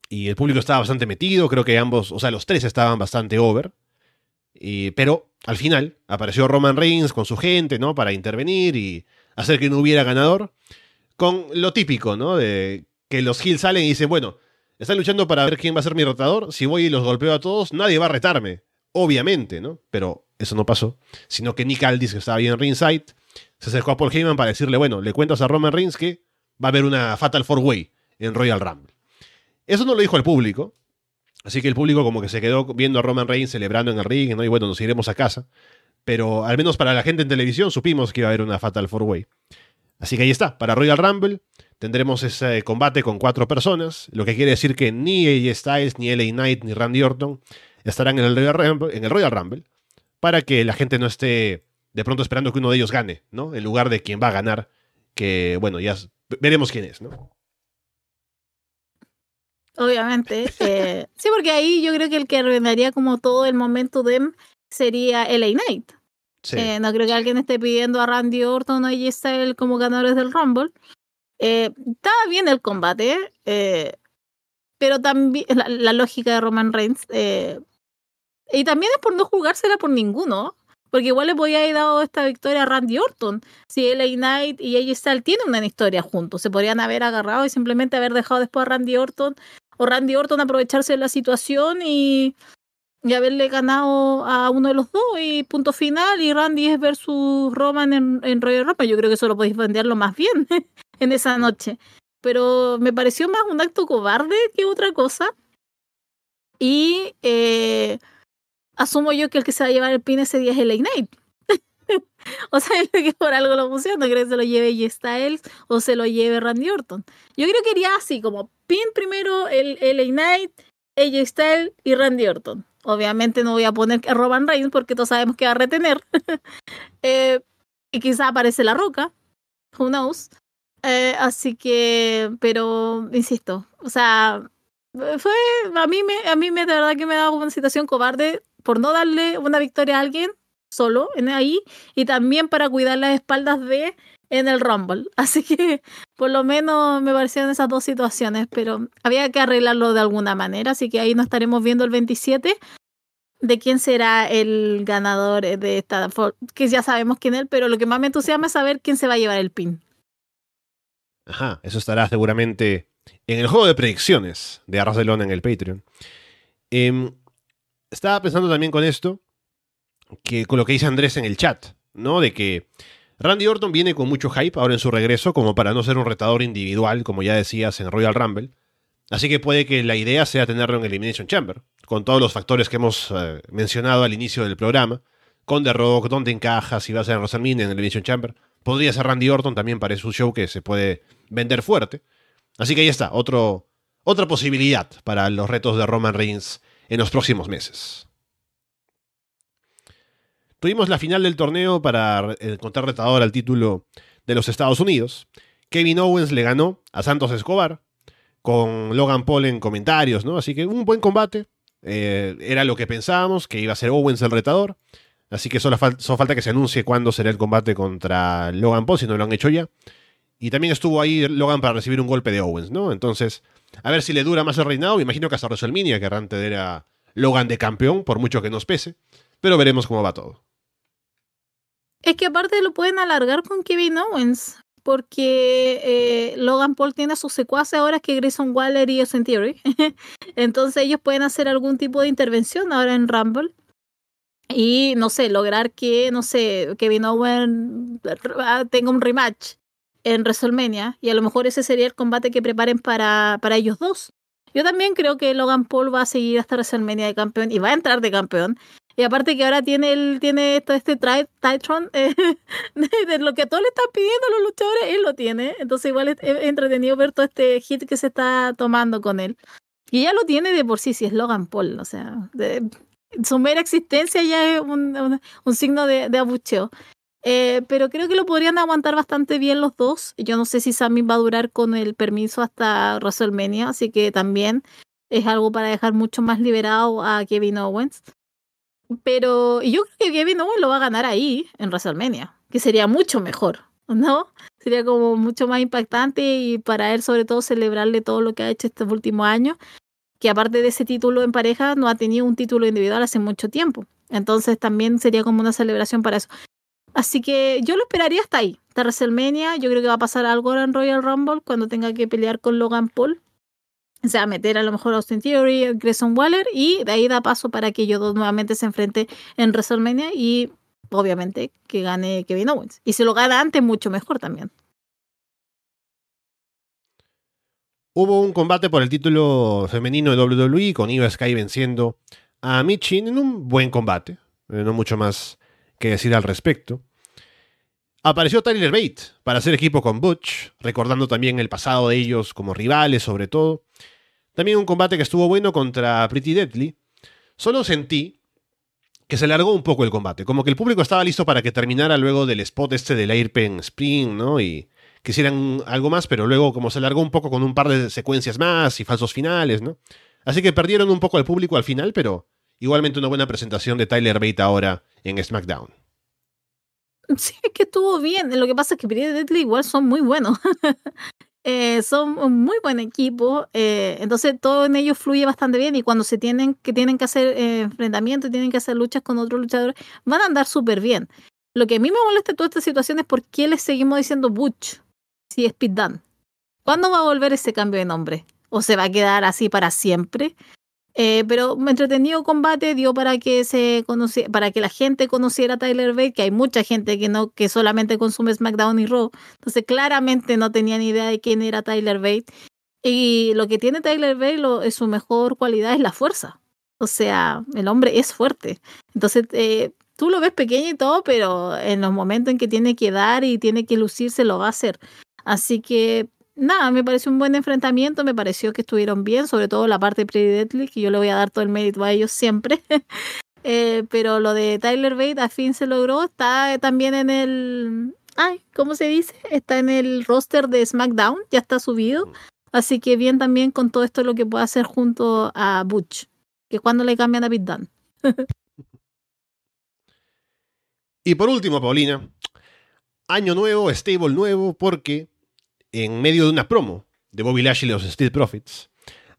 [SPEAKER 1] y el público estaba bastante metido, creo que ambos, o sea, los tres estaban bastante over. Y, pero al final apareció Roman Reigns con su gente, ¿no? Para intervenir y hacer que no hubiera ganador. Con lo típico, ¿no? De que los Hills salen y dicen, bueno, están luchando para ver quién va a ser mi rotador. Si voy y los golpeo a todos, nadie va a retarme. Obviamente, ¿no? Pero eso no pasó. Sino que Nick Aldis, que estaba bien en ringside, se acercó a Paul Heyman para decirle, bueno, le cuentas a Roman Reigns que va a haber una Fatal Four Way en Royal Rumble. Eso no lo dijo el público. Así que el público como que se quedó viendo a Roman Reigns celebrando en el ring, ¿no? Y bueno, nos iremos a casa. Pero al menos para la gente en televisión supimos que iba a haber una Fatal Four Way. Así que ahí está, para Royal Rumble tendremos ese combate con cuatro personas, lo que quiere decir que ni AJ Styles, ni LA Knight, ni Randy Orton estarán en el Royal Rumble, en el Royal Rumble para que la gente no esté de pronto esperando que uno de ellos gane, ¿no? En lugar de quien va a ganar, que bueno, ya veremos quién es, ¿no?
[SPEAKER 2] Obviamente. Eh, sí, porque ahí yo creo que el que arruinaría como todo el momento de sería LA Knight. Eh, no creo que alguien esté pidiendo a Randy Orton o AJ Styles como ganadores del Rumble. Eh, estaba bien el combate, pero también la, lógica de Roman Reigns. y también es por no jugársela por ninguno. Porque igual le podía haber dado esta victoria a Randy Orton. Si LA Knight y AJ Styles tienen una historia juntos, se podrían haber agarrado y simplemente haber dejado después a Randy Orton o Randy Orton aprovecharse de la situación y, y haberle ganado a uno de los dos y punto final y Randy es versus Roman en, en Royal Rumble. Yo creo que eso lo podéis venderlo más bien en esa noche. Pero me pareció más un acto cobarde que otra cosa. Y eh, asumo yo que el que se va a llevar el pin ese día es el Ignite. o sea, que por algo lo pusieron, no creo que se lo lleve J Styles o se lo lleve Randy Orton. Yo creo que iría así, como pin primero el, el Ignite, AJ Styles y Randy Orton. Obviamente no voy a poner a Roman Reigns porque todos sabemos que va a retener. eh, y quizá aparece la roca. Who knows? Eh, así que, pero, insisto, o sea, fue, a mí me, a mí me, de verdad que me da una situación cobarde por no darle una victoria a alguien solo en ahí y también para cuidar las espaldas de en el Rumble. Así que por lo menos me parecieron esas dos situaciones, pero había que arreglarlo de alguna manera, así que ahí nos estaremos viendo el 27 de quién será el ganador de esta, que ya sabemos quién es, pero lo que más me entusiasma es saber quién se va a llevar el pin.
[SPEAKER 1] Ajá, eso estará seguramente en el juego de predicciones de Arcelona en el Patreon. Em, estaba pensando también con esto, que con lo que dice Andrés en el chat, ¿no? De que Randy Orton viene con mucho hype ahora en su regreso, como para no ser un retador individual, como ya decías en Royal Rumble. Así que puede que la idea sea tenerlo en Elimination Chamber, con todos los factores que hemos eh, mencionado al inicio del programa, con The Rock, dónde encaja, si va a ser WrestleMania en Elimination Chamber. Podría ser Randy Orton también para su show que se puede vender fuerte. Así que ahí está, otra posibilidad para los retos de Roman Reigns en los próximos meses. Tuvimos la final del torneo para encontrar retador al título de los Estados Unidos. Kevin Owens le ganó a Santos Escobar con Logan Paul en comentarios, ¿no? Así que un buen combate. Eh, era lo que pensábamos, que iba a ser Owens el retador. Así que solo, falta que se anuncie cuándo será el combate contra Logan Paul, si no lo han hecho ya. Y también estuvo ahí Logan para recibir un golpe de Owens, ¿no? Entonces, a ver si le dura más el reinado. Me imagino que hasta WrestleMania querrán tener a Logan de campeón, por mucho que nos pese. Pero veremos cómo va todo.
[SPEAKER 2] Es que aparte lo pueden alargar con Kevin Owens, porque eh, Logan Paul tiene a sus secuaces ahora que Grayson Waller y Austin Theory. Entonces ellos pueden hacer algún tipo de intervención ahora en Rumble. Y no sé, lograr que, no sé, Kevin Owens tenga un rematch en WrestleMania. Y a lo mejor ese sería el combate que preparen para, para ellos dos. Yo también creo que Logan Paul va a seguir hasta WrestleMania de campeón y va a entrar de campeón. Y aparte que ahora tiene el, tiene todo este Titron, eh, de, lo que todos le están pidiendo a los luchadores, él lo tiene. Entonces igual es, entretenido ver todo este hit que se está tomando con él. Y ya lo tiene de por sí, si es Logan Paul. O sea, su mera existencia ya es un, un, signo de, de abucheo. Eh, pero creo que lo podrían aguantar bastante bien los dos. Yo no sé si Sammy va a durar con el permiso hasta WrestleMania, así que también es algo para dejar mucho más liberado a Kevin Owens. Pero yo creo que Kevin Owens lo va a ganar ahí, en WrestleMania, que sería mucho mejor, ¿no? Sería como mucho más impactante y para él sobre todo celebrarle todo lo que ha hecho estos últimos años, que aparte de ese título en pareja no ha tenido un título individual hace mucho tiempo. Entonces también sería como una celebración para eso. Así que yo lo esperaría hasta ahí, hasta WrestleMania. Yo creo que va a pasar algo en Royal Rumble cuando tenga que pelear con Logan Paul o sea, meter a lo mejor Austin Theory, Grayson Waller y de ahí da paso para que ellos dos nuevamente se enfrenten en WrestleMania y obviamente que gane Kevin Owens. Y si lo gana antes, mucho mejor también.
[SPEAKER 1] Hubo un combate por el título femenino de WWE con Io Sky venciendo a Michin en un buen combate. Eh, no mucho más que decir al respecto. Apareció Tyler Bate para hacer equipo con Butch, recordando también el pasado de ellos como rivales sobre todo. También un combate que estuvo bueno contra Pretty Deadly. Solo sentí que se largó un poco el combate. Como que el público estaba listo para que terminara luego del spot este del Airpen Spring, ¿no? Y quisieran algo más, pero luego como se largó un poco con un par de secuencias más y falsos finales, ¿no? Así que perdieron un poco al público al final, pero igualmente una buena presentación de Tyler Bate ahora en SmackDown.
[SPEAKER 2] Sí, es que estuvo bien. Lo que pasa es que Pretty Deadly igual son muy buenos. Eh, son un muy buen equipo, eh, entonces todo en ellos fluye bastante bien y cuando se tienen que tienen que hacer eh, enfrentamientos, tienen que hacer luchas con otros luchadores, van a andar súper bien. Lo que a mí me molesta toda esta situación es por qué les seguimos diciendo Butch si es Pit. ¿Cuándo va a volver ese cambio de nombre? ¿O se va a quedar así para siempre? Eh, pero entretenido combate dio para que se para que la gente conociera a Tyler Bate, que hay mucha gente que no, que solamente consume SmackDown y Raw. Entonces claramente no tenía ni idea de quién era Tyler Bate. Y lo que tiene Tyler Bate, es su mejor cualidad es la fuerza. O sea, el hombre es fuerte. Entonces, eh, tú lo ves pequeño y todo, pero en los momentos en que tiene que dar y tiene que lucirse, lo va a hacer. Así que nada, me pareció un buen enfrentamiento, me pareció que estuvieron bien, sobre todo la parte de Pretty Deadly, que yo le voy a dar todo el mérito a ellos siempre. eh, pero lo de Tyler Bate a fin se logró, está también en el... Ay, ¿cómo se dice? Está en el roster de SmackDown, ya está subido. Así que bien también con todo esto lo que puede hacer junto a Butch, que cuando le cambian a Pete Dunne.
[SPEAKER 1] y por último, Paulina, año nuevo, stable nuevo, porque en medio de una promo de Bobby Lashley y los Street Profits,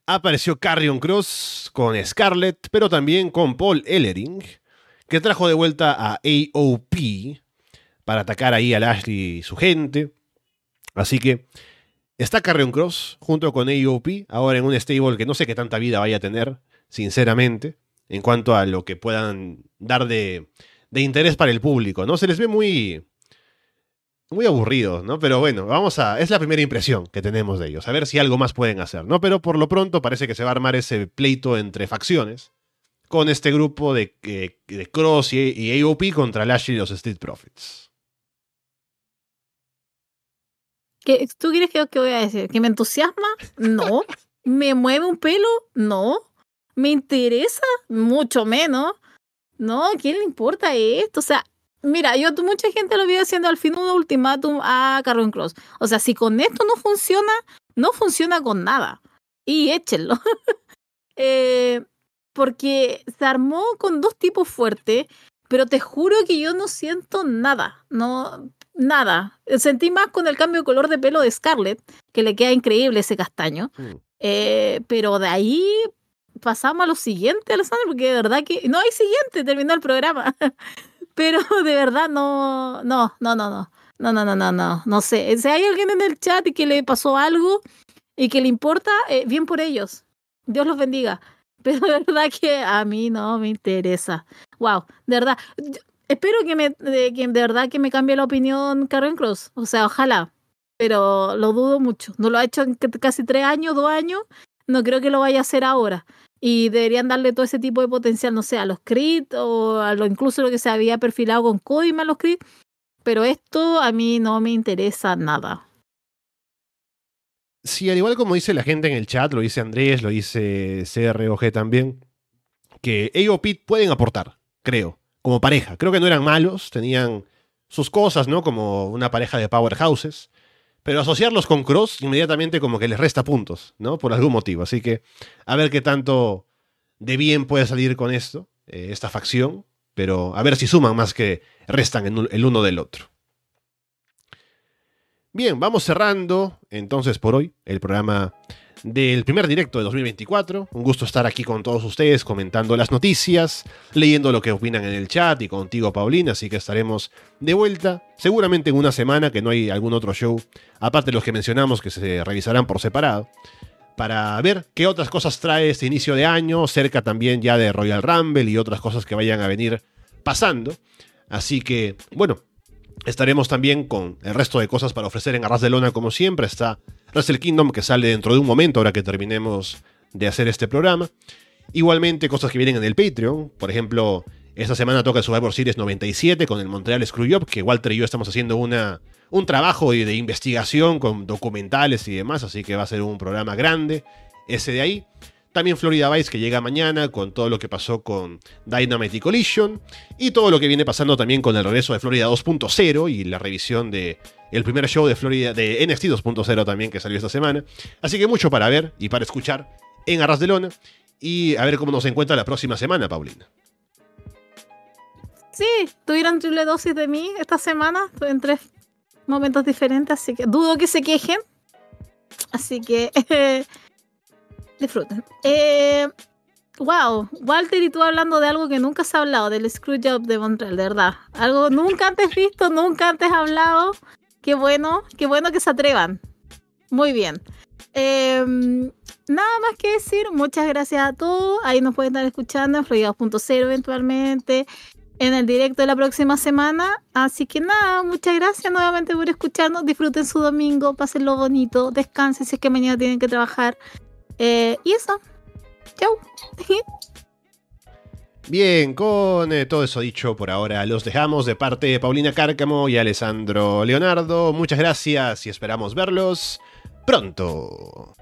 [SPEAKER 1] apareció Carrion Cross con Scarlett, pero también con Paul Ellering, que trajo de vuelta a AOP para atacar ahí a Lashley y su gente. Así que está Carrion Cross junto con AOP, ahora en un stable que no sé qué tanta vida vaya a tener, sinceramente, en cuanto a lo que puedan dar de, de interés para el público, ¿no? Se les ve muy muy aburridos, ¿no? Pero bueno, vamos a. Es la primera impresión que tenemos de ellos. A ver si algo más pueden hacer, ¿no? Pero por lo pronto parece que se va a armar ese pleito entre facciones con este grupo de, de Cross y, AOP contra Lashley y los Street Profits.
[SPEAKER 2] ¿Qué, ¿Tú quieres que, que voy a decir? ¿Que me entusiasma? No. ¿Me mueve un pelo? No. ¿Me interesa? Mucho menos. No, ¿a quién le importa esto? O sea, Mira, yo mucha gente lo vi haciendo al fin un ultimátum a Carron Cross. O sea, si con esto no funciona, no funciona con nada. Y échenlo. eh, porque se armó con dos tipos fuertes, pero te juro que yo no siento nada. No, nada. Sentí más con el cambio de color de pelo de Scarlett, que le queda increíble ese castaño. Mm. Eh, pero de ahí pasamos a lo siguiente, Alessandro, porque de verdad que. No hay siguiente, terminó el programa. Pero de verdad no, no, no, no, no. No, no, no, no, no, no sé. Si hay alguien en el chat y que le pasó algo y que le importa, eh, bien por ellos. Dios los bendiga. Pero de verdad que a mí no me interesa. Wow, de verdad. espero que, me, de, que de verdad que me cambie la opinión Karen Cross. O sea, ojalá. Pero lo dudo mucho. No lo ha hecho en casi tres años, dos años. No creo que lo vaya a hacer ahora y deberían darle todo ese tipo de potencial, no sé, a los crit o a lo incluso lo que se había perfilado con más los crit, pero esto a mí no me interesa nada.
[SPEAKER 1] Sí, al igual como dice la gente en el chat, lo dice Andrés, lo dice CROG también, que AOP pueden aportar, creo, como pareja. Creo que no eran malos, tenían sus cosas, ¿no? Como una pareja de powerhouses. Pero asociarlos con Cross inmediatamente como que les resta puntos, ¿no? Por algún motivo. Así que a ver qué tanto de bien puede salir con esto, eh, esta facción. Pero a ver si suman más que restan el uno del otro. Bien, vamos cerrando entonces por hoy el programa del primer directo de 2024. Un gusto estar aquí con todos ustedes comentando las noticias, leyendo lo que opinan en el chat y contigo, Paulina. Así que estaremos de vuelta, seguramente en una semana que no hay algún otro show, aparte de los que mencionamos que se revisarán por separado, para ver qué otras cosas trae este inicio de año, cerca también ya de Royal Rumble y otras cosas que vayan a venir pasando. Así que, bueno, Estaremos también con el resto de cosas para ofrecer en Arras de Lona, como siempre. Está Wrestle Kingdom, que sale dentro de un momento, ahora que terminemos de hacer este programa. Igualmente, cosas que vienen en el Patreon. Por ejemplo, esta semana toca Survivor Series 97 con el Montreal Screwjob, que Walter y yo estamos haciendo una, un trabajo de investigación con documentales y demás, así que va a ser un programa grande ese de ahí. También Florida Vice que llega mañana con todo lo que pasó con Dynamite y Collision. Y todo lo que viene pasando también con el regreso de Florida 2.0 y la revisión de el primer show de Florida de NXT 2.0 también que salió esta semana. Así que mucho para ver y para escuchar en Arras de Lona. Y a ver cómo nos encuentra la próxima semana, Paulina.
[SPEAKER 2] Sí, tuvieron triple dosis de mí esta semana en tres momentos diferentes, así que dudo que se quejen. Así que disfruten. Eh, wow, Walter y tú hablando de algo que nunca se ha hablado, del Screwjob de Montreal, de verdad. Algo nunca antes visto, nunca antes hablado. Qué bueno, qué bueno que se atrevan. Muy bien. Em, nada más que decir, muchas gracias a todos. Ahí nos pueden estar escuchando en Florida 2.0 eventualmente, en el directo de la próxima semana. Así que nada, muchas gracias nuevamente por escucharnos. Disfruten su domingo, pásenlo bonito, descansen si es que mañana tienen que trabajar. Eh, y eso. Chau.
[SPEAKER 1] Bien, con eh, todo eso dicho por ahora, los dejamos de parte de Paulina Cárcamo y Alessandro Leonardo. Muchas gracias y esperamos verlos pronto.